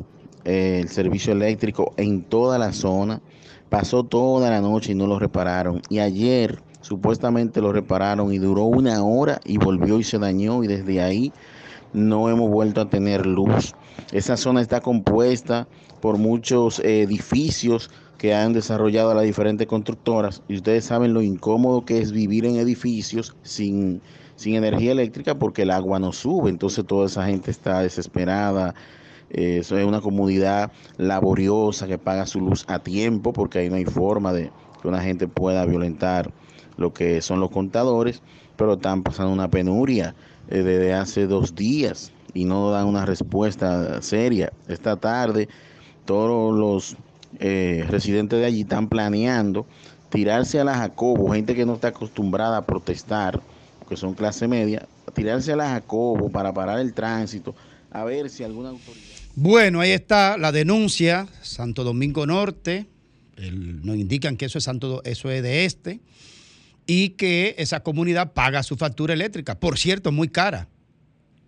eh, el servicio eléctrico en toda la zona. Pasó toda la noche y no lo repararon. Y ayer supuestamente lo repararon y duró una hora y volvió y se dañó y desde ahí no hemos vuelto a tener luz. Esa zona está compuesta por muchos eh, edificios que han desarrollado las diferentes constructoras y ustedes saben lo incómodo que es vivir en edificios sin, sin energía eléctrica porque el agua no sube, entonces toda esa gente está desesperada. Eh, es una comunidad laboriosa que paga su luz a tiempo porque ahí no hay forma de que una gente pueda violentar lo que son los contadores, pero están pasando una penuria eh, desde hace dos días y no dan una respuesta seria. Esta tarde todos los eh, residentes de allí están planeando tirarse a la Jacobo, gente que no está acostumbrada a protestar, que son clase media, tirarse a la Jacobo para parar el tránsito, a ver si alguna autoridad...
Bueno, ahí está la denuncia, Santo Domingo Norte, nos indican que eso es, Santo, eso es de este, y que esa comunidad paga su factura eléctrica, por cierto, muy cara,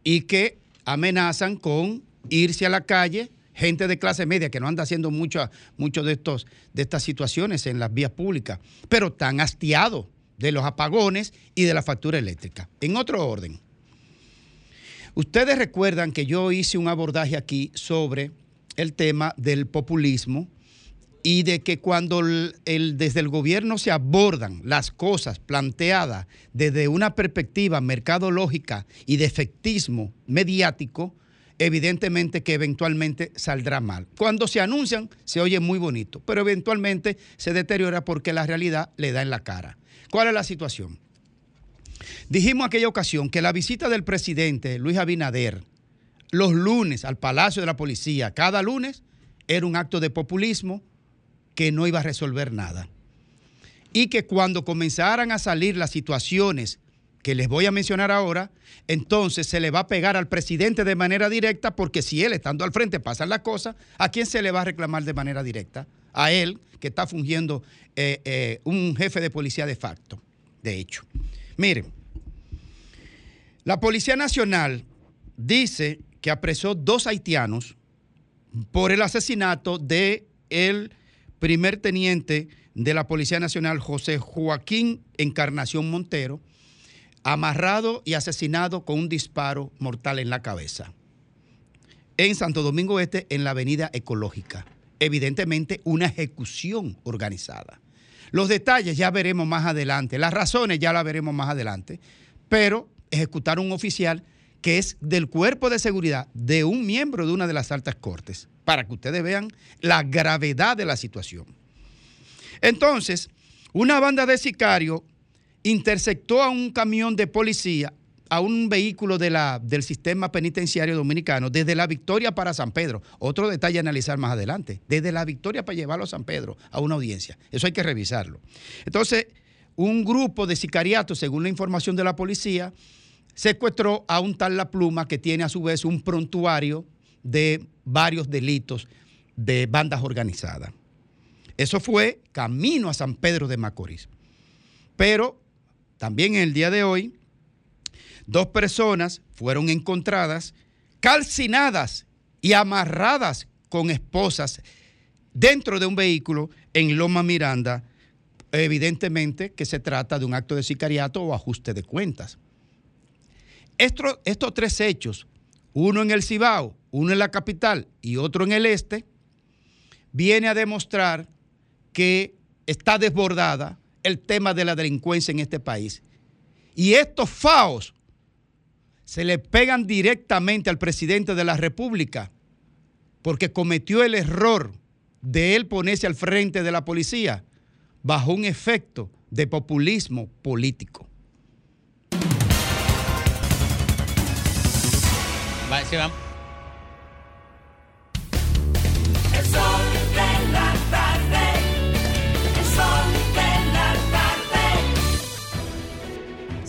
y que amenazan con irse a la calle gente de clase media que no anda haciendo mucho, mucho de, estos, de estas situaciones en las vías públicas, pero están hastiados de los apagones y de la factura eléctrica. En otro orden, ustedes recuerdan que yo hice un abordaje aquí sobre el tema del populismo y de que cuando el- desde el gobierno se abordan las cosas planteadas desde una perspectiva mercadológica y de efectismo mediático, evidentemente que eventualmente saldrá mal. Cuando se anuncian se oye muy bonito, pero eventualmente se deteriora porque la realidad le da en la cara. ¿Cuál es la situación? Dijimos aquella ocasión que la visita del presidente Luis Abinader los lunes al Palacio de la Policía, cada lunes, era un acto de populismo que no iba a resolver nada. Y que cuando comenzaran a salir las situaciones que les voy a mencionar ahora, entonces se le va a pegar al presidente de manera directa, porque si él estando al frente pasan las cosas, ¿a quién se le va a reclamar de manera directa? A él, que está fungiendo eh, eh, un jefe de policía de facto, de hecho. Miren, la Policía Nacional dice que apresó dos haitianos por el asesinato de el primer teniente de la Policía Nacional, José Joaquín Encarnación Montero, amarrado y asesinado con un disparo mortal en la cabeza. En Santo Domingo Este, en la Avenida Ecológica. Evidentemente, una ejecución organizada. Los detalles ya veremos más adelante, las razones ya las veremos más adelante, pero ejecutar un oficial que es del cuerpo de seguridad de un miembro de una de las altas cortes, para que ustedes vean la gravedad de la situación. Entonces, una banda de sicarios interceptó a un camión de policía, a un vehículo del sistema penitenciario dominicano, desde la Victoria para San Pedro. Otro detalle a analizar más adelante. Desde la Victoria para llevarlo a San Pedro, a una audiencia. Eso hay que revisarlo. Entonces, un grupo de sicariatos, según la información de la policía, secuestró a un tal La Pluma que tiene a su vez un prontuario de varios delitos de bandas organizadas. Eso fue camino a San Pedro de Macorís. Pero también en el día de hoy, dos personas fueron encontradas calcinadas y amarradas con esposas dentro de un vehículo en Loma Miranda. Evidentemente que se trata de un acto de sicariato o ajuste de cuentas. Esto- estos tres hechos, uno en el Cibao, uno en la capital y otro en el este, viene a demostrar que está desbordada el tema de la delincuencia en este país. Y estos FAOs se le pegan directamente al presidente de la República porque cometió el error de él ponerse al frente de la policía bajo un efecto de populismo político.
Va, se va.
El sol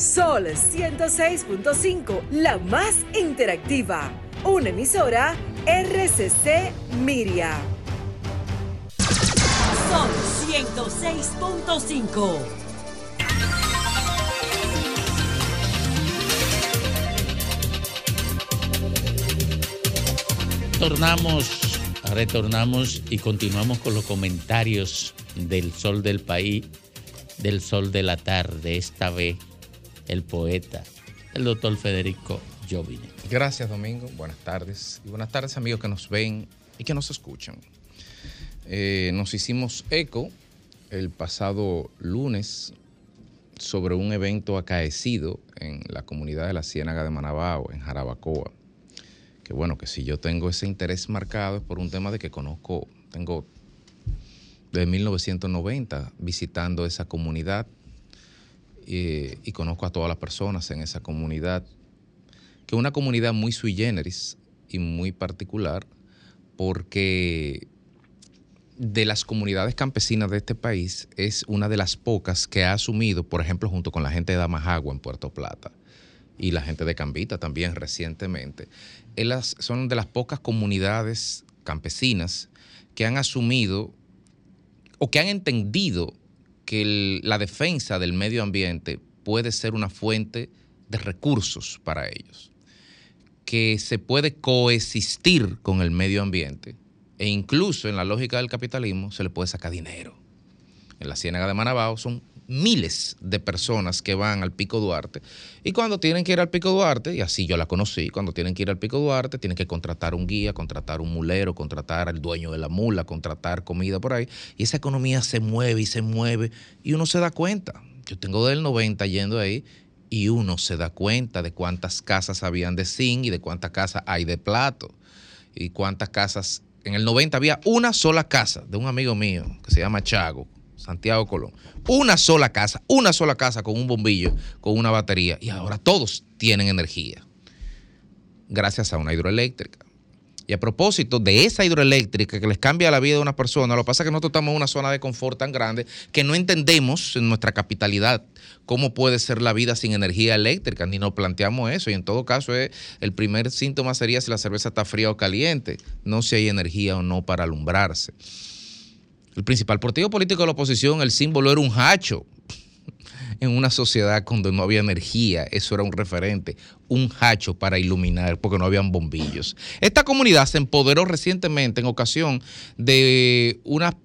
Sol
106.5, la más interactiva. Una emisora RCC Miria.
Sol 106.5.
Retornamos, retornamos y continuamos con los comentarios del sol del país, del sol de la tarde. Esta vez el poeta, el doctor Federico Jovine.
Gracias, Domingo. Buenas tardes. Y buenas tardes, amigos que nos ven y que nos escuchan. Eh, nos hicimos eco el pasado lunes sobre un evento acaecido en la comunidad de la Ciénaga de Manabao, en Jarabacoa. Que bueno, que si yo tengo ese interés marcado es por un tema de que conozco, tengo desde 1990 visitando esa comunidad eh, y conozco a todas las personas en esa comunidad, que es una comunidad muy sui generis y muy particular porque de las comunidades campesinas de este país es una de las pocas que ha asumido, por ejemplo, junto con la gente de Damajagua en Puerto Plata y la gente de Cambita también recientemente, son de las pocas comunidades campesinas que han asumido o que han entendido que la defensa del medio ambiente puede ser una fuente de recursos para ellos, que se puede coexistir con el medio ambiente e incluso en la lógica del capitalismo se le puede sacar dinero. En la Ciénaga de Manabao son miles de personas que van al Pico Duarte y cuando tienen que ir al Pico Duarte, y así yo la conocí, cuando tienen que ir al Pico Duarte tienen que contratar un guía, contratar un mulero, contratar al dueño de la mula, contratar comida por ahí y esa economía se mueve y se mueve y uno se da cuenta. Yo tengo del 90 yendo ahí y uno se da cuenta de cuántas casas habían de zinc y de cuántas casas hay de plato y cuántas casas. En el 90 había una sola casa de un amigo mío que se llama Chago, Santiago Colón. Una sola casa, una sola casa con un bombillo, con una batería. Y ahora todos tienen energía. Gracias a una hidroeléctrica. Y a propósito de esa hidroeléctrica que les cambia la vida de una persona, lo que pasa es que nosotros estamos en una zona de confort tan grande que no entendemos en nuestra capitalidad cómo puede ser la vida sin energía eléctrica, ni nos planteamos eso. Y en todo caso, es- el primer síntoma sería si la cerveza está fría o caliente, no si hay energía o no para alumbrarse. El principal partido político de la oposición, el símbolo era un hacho en una sociedad donde no había energía, eso era un referente, un hacho para iluminar, porque no habían bombillos. Esta comunidad se empoderó recientemente en ocasión de una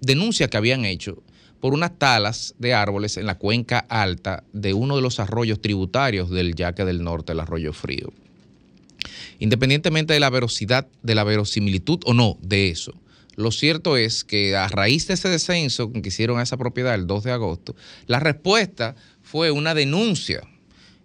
denuncia que habían hecho por unas talas de árboles en la cuenca alta de uno de los arroyos tributarios del Yaque del Norte, el Arroyo Frío. Independientemente de la verosidad, de la verosimilitud o no de eso, lo cierto es que a raíz de ese descenso que hicieron a esa propiedad el 2 de agosto, la respuesta fue una denuncia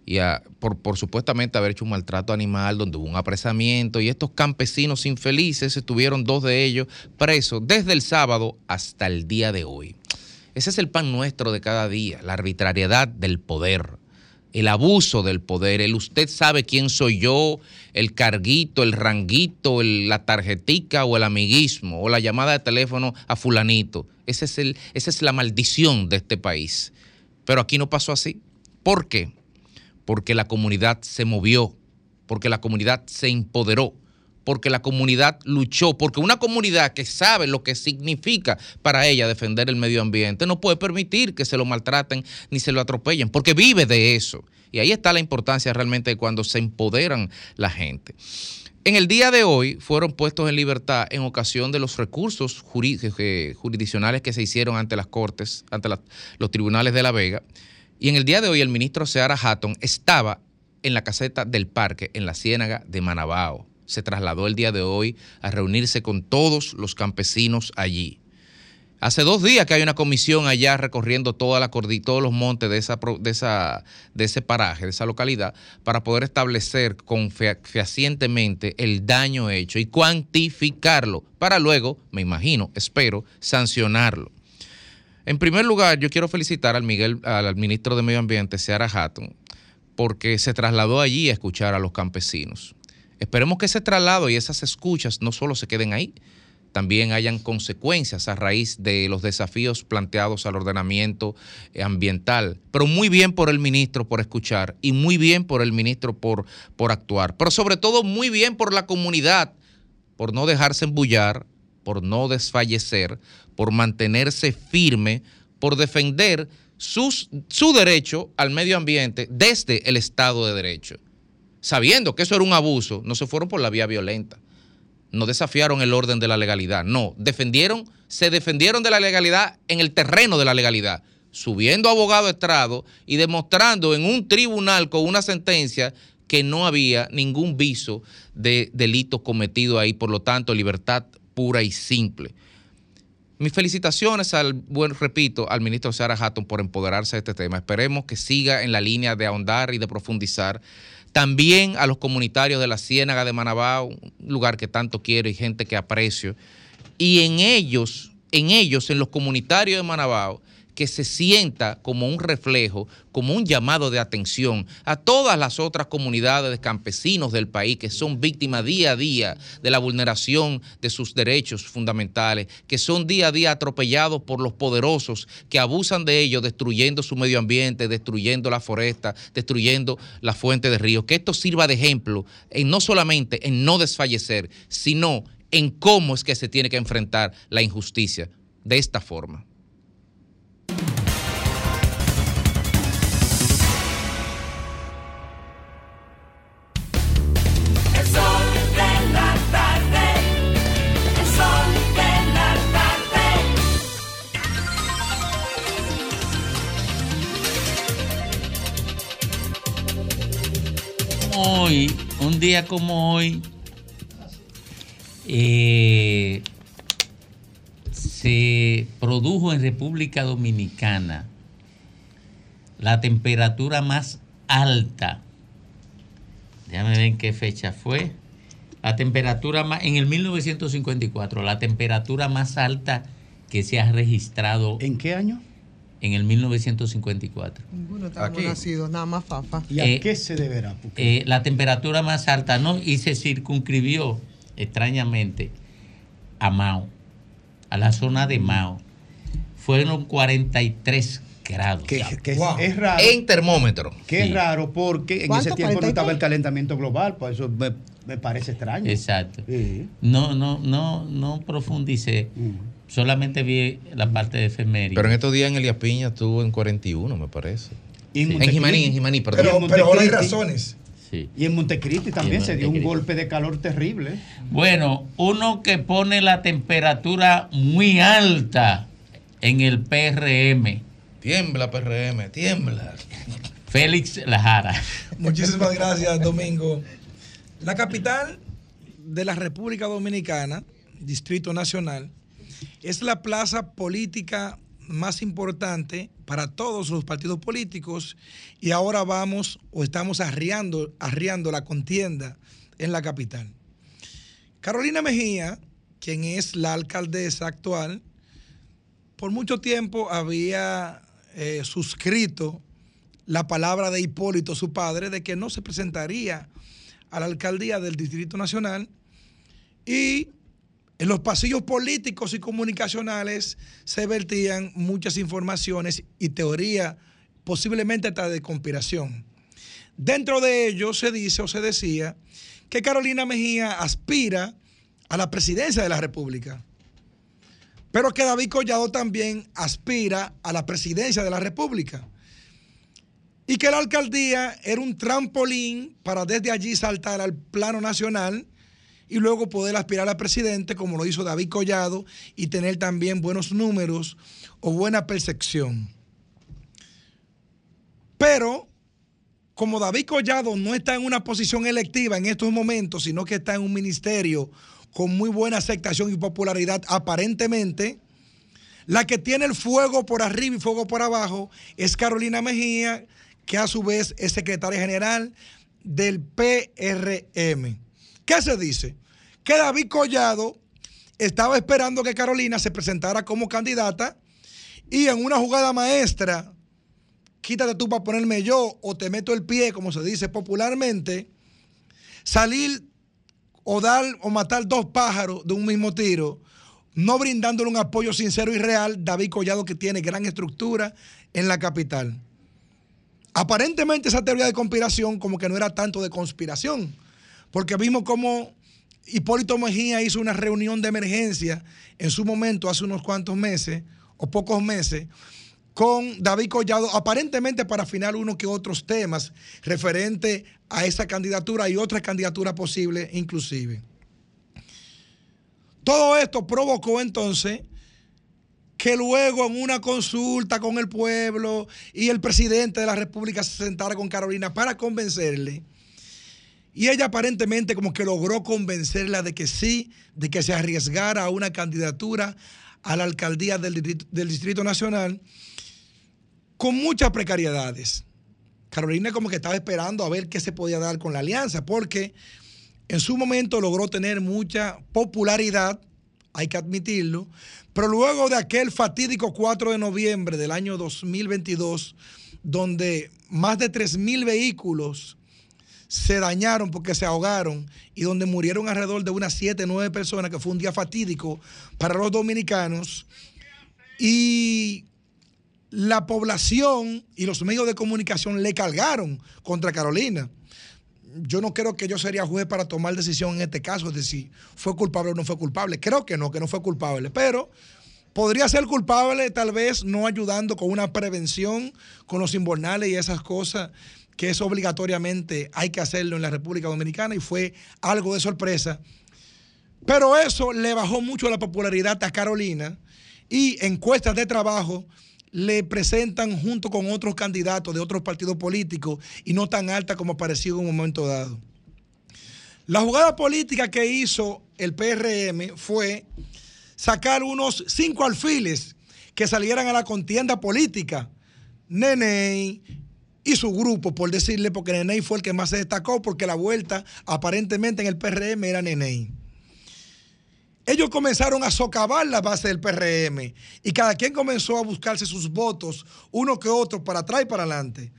y por, por supuestamente haber hecho un maltrato animal donde hubo un apresamiento y estos campesinos infelices estuvieron dos de ellos presos desde el sábado hasta el día de hoy. Ese es el pan nuestro de cada día, la arbitrariedad del poder, el abuso del poder, el usted sabe quién soy yo, el carguito, el ranguito, el- la tarjetica o el amiguismo o la llamada de teléfono a fulanito. Ese es el, esa es la maldición de este país. Pero aquí no pasó así. ¿Por qué? Porque la comunidad se movió, porque la comunidad se empoderó, porque la comunidad luchó, porque una comunidad que sabe lo que significa para ella defender el medio ambiente no puede permitir que se lo maltraten ni se lo atropellen, porque vive de eso. Y ahí está la importancia realmente de cuando se empoderan la gente. En el día de hoy fueron puestos en libertad en ocasión de los recursos juri- eh, jurisdiccionales que se hicieron ante las cortes, ante los tribunales de La Vega. Y en el día de hoy el ministro Seara Hatton estaba en la caseta del parque, en la ciénaga de Manabao. Se trasladó el día de hoy a reunirse con todos los campesinos allí. Hace dos días que hay una comisión allá recorriendo toda la todos los montes de, ese paraje, de esa localidad, para poder establecer con fea- fehacientemente el daño hecho y cuantificarlo, para luego, me imagino, espero, sancionarlo. En primer lugar, yo quiero felicitar al, Miguel, al ministro de Medio Ambiente, Seara Hatton, porque se trasladó allí a escuchar a los campesinos. Esperemos que ese traslado y esas escuchas no solo se queden ahí, también hayan consecuencias a raíz de los desafíos planteados al ordenamiento eh, ambiental. Pero muy bien por el ministro por escuchar y muy bien por el ministro por, por actuar. Pero sobre todo muy bien por la comunidad, por no dejarse embullar, por no desfallecer, por mantenerse firme, por defender su derecho al medio ambiente desde el Estado de Derecho. Sabiendo que eso era un abuso, no se fueron por la vía violenta no desafiaron el orden de la legalidad, no, defendieron, se defendieron de la legalidad en el terreno de la legalidad, subiendo abogado estrado y demostrando en un tribunal con una sentencia que no había ningún viso de delito cometido ahí, por lo tanto, libertad pura y simple. Mis felicitaciones al buen, repito, al ministro Sarah Hatton por empoderarse de este tema. Esperemos que siga en la línea de ahondar y de profundizar. También a los comunitarios de la Ciénaga de Manabao, un lugar que tanto quiero y gente que aprecio. Y en ellos en ellos, en los comunitarios de Manabao, que se sienta como un reflejo, como un llamado de atención a todas las otras comunidades de campesinos del país que son víctimas día a día de la vulneración de sus derechos fundamentales, que son día a día atropellados por los poderosos que abusan de ellos, destruyendo su medio ambiente, destruyendo la foresta, destruyendo la fuente de ríos. Que esto sirva de ejemplo en no solamente en no desfallecer, sino en cómo es que se tiene que enfrentar la injusticia de esta forma.
Hoy, un día como hoy, eh, se produjo en República Dominicana la temperatura más alta. Déjame ver en qué fecha fue. La temperatura más, en el 1954, la temperatura más alta que se ha registrado.
¿En qué año?
En el 1954.
Ninguno estamos nacidos, nada más fafa.
¿Y a
Eh,
qué se deberá? Porque
Eh, la temperatura más alta, ¿no? Y se circunscribió, extrañamente, a Mao, a la zona de Mao. Fueron 43 grados.
que, que es- es raro.
En termómetro.
Que es
Sí.
raro porque en ese tiempo no
43?
estaba el calentamiento global, por eso me, me parece extraño.
Exacto.
Sí.
No, no, no, no profundicé. Solamente vi la parte de efeméride.
Pero en estos días en Elías Piña estuvo en 41, me parece.
Y en
en
Montecristi.
Jimaní, en Jimaní, perdón.
Pero- pero ahora hay
razones.
Sí.
Y en Montecristi también se dio un golpe de calor terrible.
Bueno, uno que pone la temperatura muy alta en el PRM.
Tiembla, PRM, tiembla.
Félix Lajara.
Muchísimas gracias, Domingo. La capital de la República Dominicana, Distrito Nacional, es la plaza política más importante para todos los partidos políticos y ahora vamos o estamos arriando, la contienda en la capital. Carolina Mejía, quien es la alcaldesa actual, por mucho tiempo había eh, suscrito la palabra de Hipólito, su padre, de que no se presentaría a la alcaldía del Distrito Nacional y en los pasillos políticos y comunicacionales se vertían muchas informaciones y teoría, posiblemente hasta de conspiración. Dentro de ello se dice o se decía que Carolina Mejía aspira a la presidencia de la República, pero que David Collado también aspira a la presidencia de la República y que la alcaldía era un trampolín para desde allí saltar al plano nacional y luego poder aspirar a presidente como lo hizo David Collado y tener también buenos números o buena percepción. Pero como David Collado no está en una posición electiva en estos momentos, sino que está en un ministerio con muy buena aceptación y popularidad aparentemente, la que tiene el fuego por arriba y fuego por abajo es Carolina Mejía, que a su vez es secretaria general del PRM. ¿Qué se dice? Que David Collado estaba esperando que Carolina se presentara como candidata y en una jugada maestra, quítate tú para ponerme yo o te meto el pie, como se dice popularmente, salir o dar o matar dos pájaros de un mismo tiro, no brindándole un apoyo sincero y real, David Collado que tiene gran estructura en la capital. Aparentemente esa teoría de conspiración como que no era tanto de conspiración, porque vimos como Hipólito Mejía hizo una reunión de emergencia en su momento, hace unos cuantos meses o pocos meses, con David Collado, aparentemente para afinar unos que otros temas referente a esa candidatura y otras candidaturas posibles inclusive. Todo esto provocó entonces que luego en una consulta con el pueblo y el presidente de la República se sentara con Carolina para convencerle. Y ella aparentemente como que logró convencerla de que sí, de que se arriesgara a una candidatura a la alcaldía del, Distrito- Nacional con muchas precariedades. Carolina como que estaba esperando a ver qué se podía dar con la alianza, porque en su momento logró tener mucha popularidad hay que admitirlo. Pero luego de aquel fatídico 4 de noviembre del año 2022, donde más de 3.000 vehículos se dañaron porque se ahogaron y donde murieron alrededor de unas 7, 9 personas, que fue un día fatídico para los dominicanos. Y la población y los medios de comunicación le cargaron contra Carolina. Yo no creo que yo sería juez para tomar decisión en este caso de si fue culpable o no fue culpable. Creo que no, que no fue culpable, pero podría ser culpable tal vez no ayudando con una prevención con los invernales y esas cosas que es obligatoriamente hay que hacerlo en la República Dominicana y fue algo de sorpresa. Pero eso le bajó mucho la popularidad a Carolina y encuestas de trabajo le presentan junto con otros candidatos de otros partidos políticos y no tan alta como parecía en un momento dado. La jugada política que hizo el PRM fue sacar unos cinco alfiles que salieran a la contienda política. Nene y su grupo, por decirle, porque Nene fue el que más se destacó, porque la vuelta aparentemente en el PRM era Nene ellos comenzaron a socavar la base del PRM y cada quien comenzó a buscarse sus votos, uno que otro, para atrás y para adelante.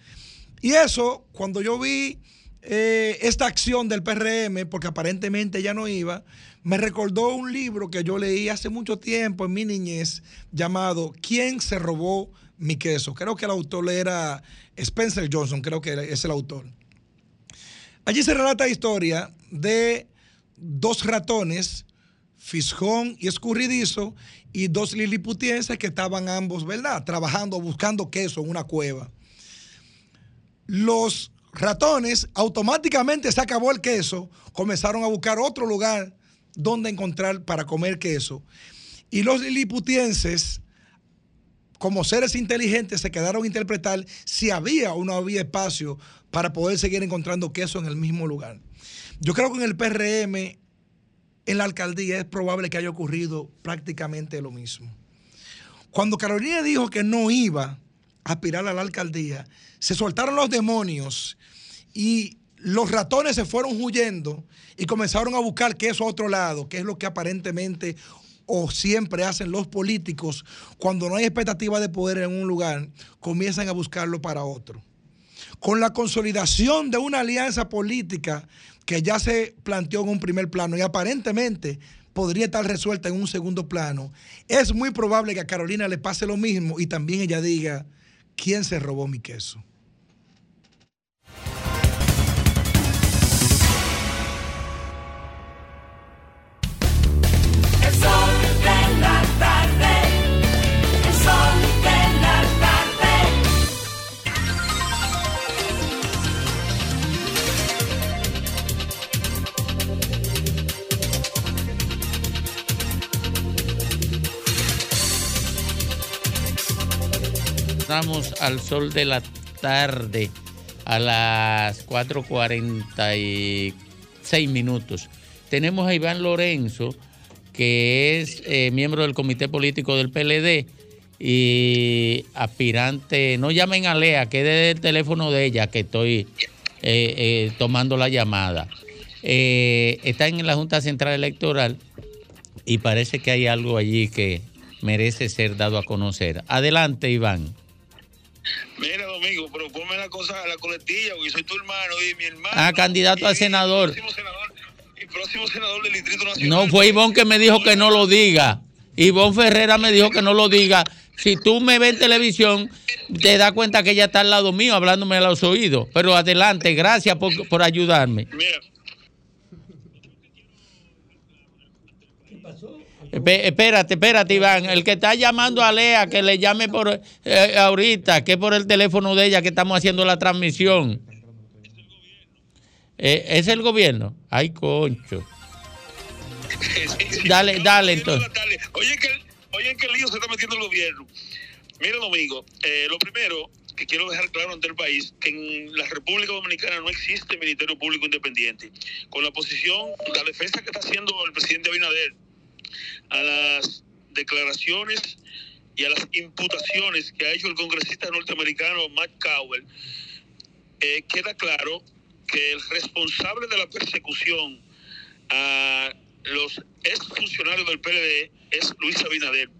Y eso, cuando yo vi eh, esta acción del PRM, porque aparentemente ya no iba, me recordó un libro que yo leí hace mucho tiempo en mi niñez llamado ¿Quién se robó mi queso? Creo que el autor era Spencer Johnson, creo que es el autor. Allí se relata la historia de dos ratones Fisjón y Escurridizo, y dos liliputienses que estaban ambos, ¿verdad? Trabajando, buscando queso en una cueva. Los ratones, automáticamente se acabó el queso, comenzaron a buscar otro lugar donde encontrar para comer queso. Y los liliputienses, como seres inteligentes, se quedaron a interpretar si había o no había espacio para poder seguir encontrando queso en el mismo lugar. Yo creo que en el PRM en la alcaldía es probable que haya ocurrido prácticamente lo mismo. Cuando Carolina dijo que no iba a aspirar a la alcaldía, se soltaron los demonios y los ratones se fueron huyendo y comenzaron a buscar queso a otro lado, que es lo que aparentemente o siempre hacen los políticos cuando no hay expectativa de poder en un lugar, comienzan a buscarlo para otro. Con la consolidación de una alianza política que ya se planteó en un primer plano y aparentemente podría estar resuelta en un segundo plano, es muy probable que a Carolina le pase lo mismo y también ella diga, ¿quién se robó mi queso?
Estamos al sol de la tarde a las 4.46 minutos. Tenemos a Iván Lorenzo, que es eh, miembro del comité político del PLD y aspirante, no llamen a Lea, que es el teléfono de ella que estoy eh, eh, tomando la llamada. Está en la Junta Central Electoral y parece que hay algo allí que merece ser dado a conocer. Adelante, Iván.
Mira, Domingo, pero ponme la cosa a la coletilla, porque soy tu hermano y mi hermano.
Ah, candidato a senador.
El próximo senador del Distrito Nacional.
No, fue Ivonne que me dijo que no lo diga. Ivonne Ferrera me dijo que no lo diga. Si tú me ves en televisión, te das cuenta que ella está al lado mío hablándome a los oídos. Pero adelante, gracias por, por ayudarme.
Mira,
Espérate, espérate, Iván. El que está llamando a Lea, que le llame por eh, ahorita, que es por el teléfono de ella que estamos haciendo la transmisión. Eh, ¿Es el gobierno? Ay, concho. Dale, dale, entonces.
oye, que, oye, qué lío se está metiendo el gobierno. Mira, Domingo, eh, lo primero que quiero dejar claro ante el país, que en la República Dominicana no existe Ministerio Público Independiente. Con la posición, la defensa que está haciendo el presidente Abinader a las declaraciones y a las imputaciones que ha hecho el congresista norteamericano Matt Cowell, eh, queda claro que el responsable de la persecución a los ex funcionarios del PLD es Luis Abinader.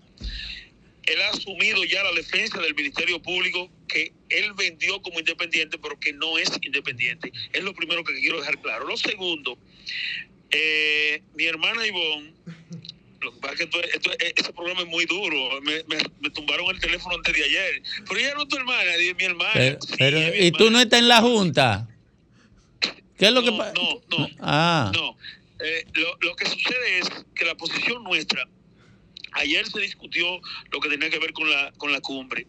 Él ha asumido ya la defensa del Ministerio Público que él vendió como independiente, pero que no es independiente. Es lo primero que quiero dejar claro. Lo segundo, eh, mi hermana Ivonne, lo que pasa es que esto- esto- ese programa es muy duro. Me, me- me tumbaron el teléfono antes de ayer. Pero ella no es tu hermana, es mi hermana.
Pero,
Sí,
pero-
es mi
¿Y tú no estás en la Junta? ¿Qué es lo que
No,
pasa?
no, no.
Ah.
No, eh, lo, lo que sucede es que la posición nuestra, ayer se discutió lo que tenía que ver con la, con la cumbre.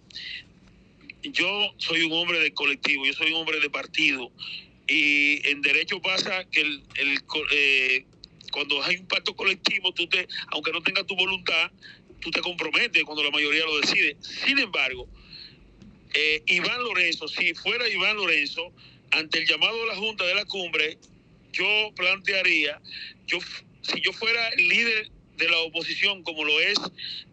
Yo soy un hombre de colectivo, yo soy un hombre de partido. Y en derecho pasa que el, el eh, cuando hay un pacto colectivo, tú te, aunque no tengas tu voluntad, tú te comprometes cuando la mayoría lo decide. Sin embargo, eh, Iván Lorenzo, si fuera Iván Lorenzo, ante el llamado de la Junta de la Cumbre, yo plantearía, yo si yo fuera el líder de la oposición, como lo es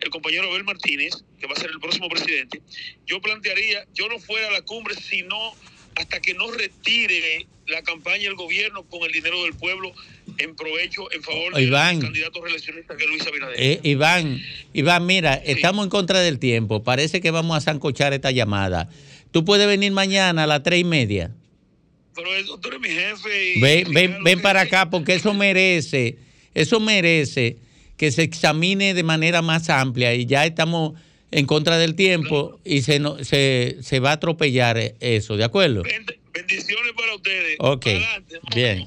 el compañero Abel Martínez, que va a ser el próximo presidente, yo plantearía, yo no fuera a la cumbre, sino hasta que no retire la campaña del gobierno con el dinero del pueblo en provecho, en favor del
Iván.
candidato reeleccionista que es Luis Abinader.
Eh, Iván, Iván, mira, estamos en contra del tiempo. Parece que vamos a zancochar esta llamada. Tú puedes venir mañana a las tres y media.
Pero es- tú eres mi jefe y
Ven, ven, ven para acá porque eso merece, eso merece que se examine de manera más amplia y ya estamos en contra del tiempo y se, no- se, se va a atropellar eso, ¿de acuerdo?
bendiciones para ustedes.
Ok, bien.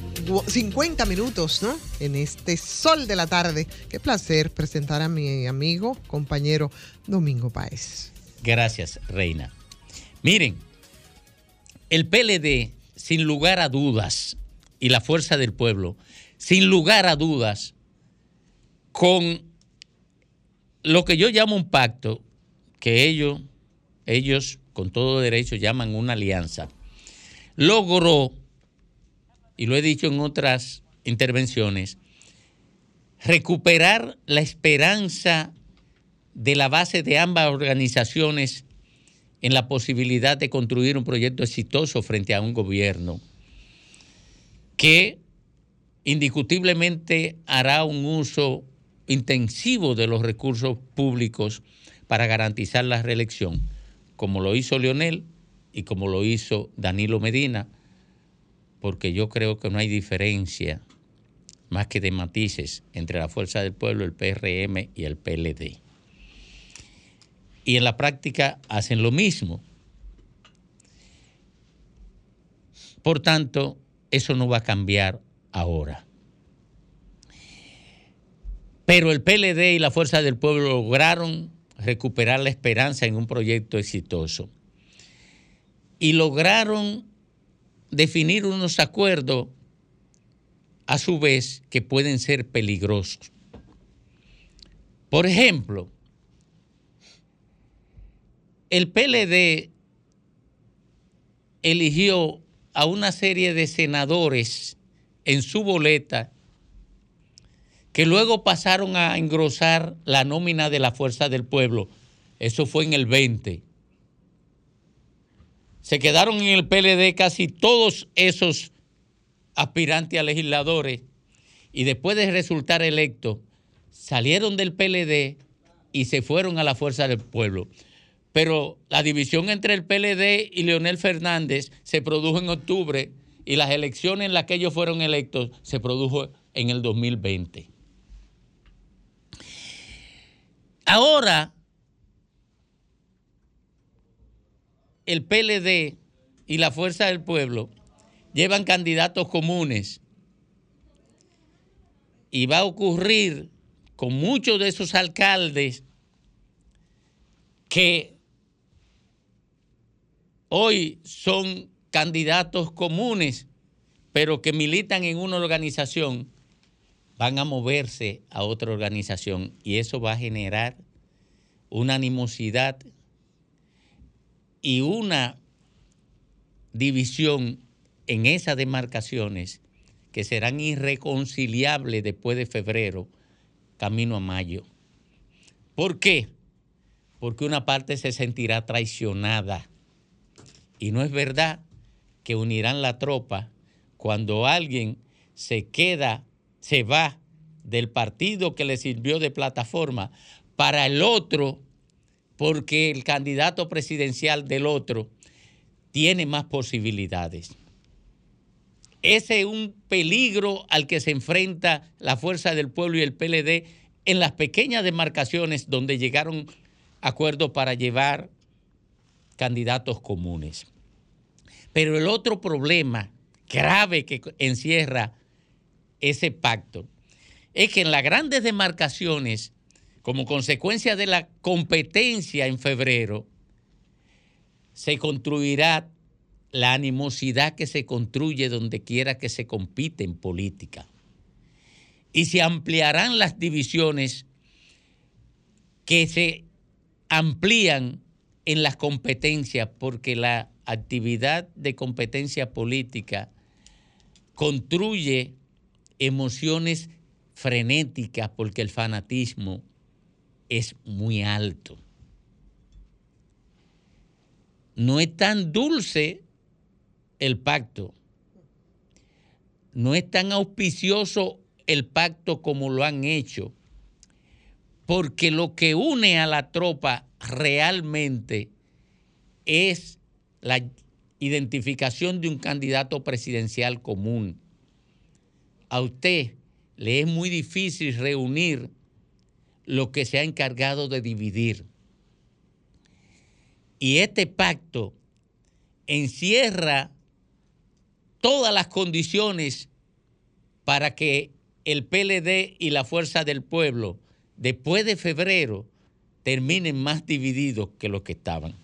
50 minutos, ¿no? En este sol de la tarde. Qué placer presentar a mi amigo, compañero Domingo Páez.
Gracias, Reina. Miren, el PLD, sin lugar a dudas, y la fuerza del pueblo, sin lugar a dudas, con lo que yo llamo un pacto, que ellos, ellos con todo derecho llaman una alianza, logró, y lo he dicho en otras intervenciones, recuperar la esperanza de la base de ambas organizaciones en la posibilidad de construir un proyecto exitoso frente a un gobierno que indiscutiblemente hará un uso intensivo de los recursos públicos para garantizar la reelección, como lo hizo Leonel y como lo hizo Danilo Medina, porque yo creo que no hay diferencia más que de matices entre la Fuerza del Pueblo, el PRM y el PLD. Y en la práctica hacen lo mismo. Por tanto, eso no va a cambiar ahora. Pero el PLD y la Fuerza del Pueblo lograron recuperar la esperanza en un proyecto exitoso. Y lograron definir unos acuerdos, a su vez, que pueden ser peligrosos. Por ejemplo, el PLD eligió a una serie de senadores en su boleta que luego pasaron a engrosar la nómina de la Fuerza del Pueblo. Eso fue en el 20. Se quedaron en el PLD casi todos esos aspirantes a legisladores y después de resultar electos salieron del PLD y se fueron a la Fuerza del Pueblo. Pero la división entre el PLD y Leonel Fernández se produjo en octubre y las elecciones en las que ellos fueron electos se produjo en el 2020. Ahora, el PLD y la Fuerza del Pueblo llevan candidatos comunes. Y va a ocurrir con muchos de esos alcaldes que hoy son candidatos comunes, pero que militan en una organización, van a moverse a otra organización y eso va a generar una animosidad y una división en esas demarcaciones que serán irreconciliables después de febrero, camino a mayo. ¿Por qué? Porque una parte se sentirá traicionada. Y no es verdad que unirán la tropa cuando alguien se queda, se va del partido que le sirvió de plataforma para el otro, porque el candidato presidencial del otro tiene más posibilidades. Ese es un peligro al que se enfrenta la Fuerza del Pueblo y el PLD en las pequeñas demarcaciones donde llegaron acuerdos para llevar candidatos comunes. Pero el otro problema grave que encierra ese pacto es que en las grandes demarcaciones como consecuencia de la competencia en febrero, se construirá la animosidad que se construye donde quiera que se compite en política. Y se ampliarán las divisiones que se amplían en las competencias porque la actividad de competencia política construye emociones frenéticas porque el fanatismo es muy alto. No es tan dulce el pacto. No es tan auspicioso el pacto como lo han hecho. Porque lo que une a la tropa realmente es la identificación de un candidato presidencial común. A usted le es muy difícil reunir lo que se ha encargado de dividir. Y este pacto encierra todas las condiciones para que el PLD y la Fuerza del Pueblo, después de febrero, terminen más divididos que los que estaban.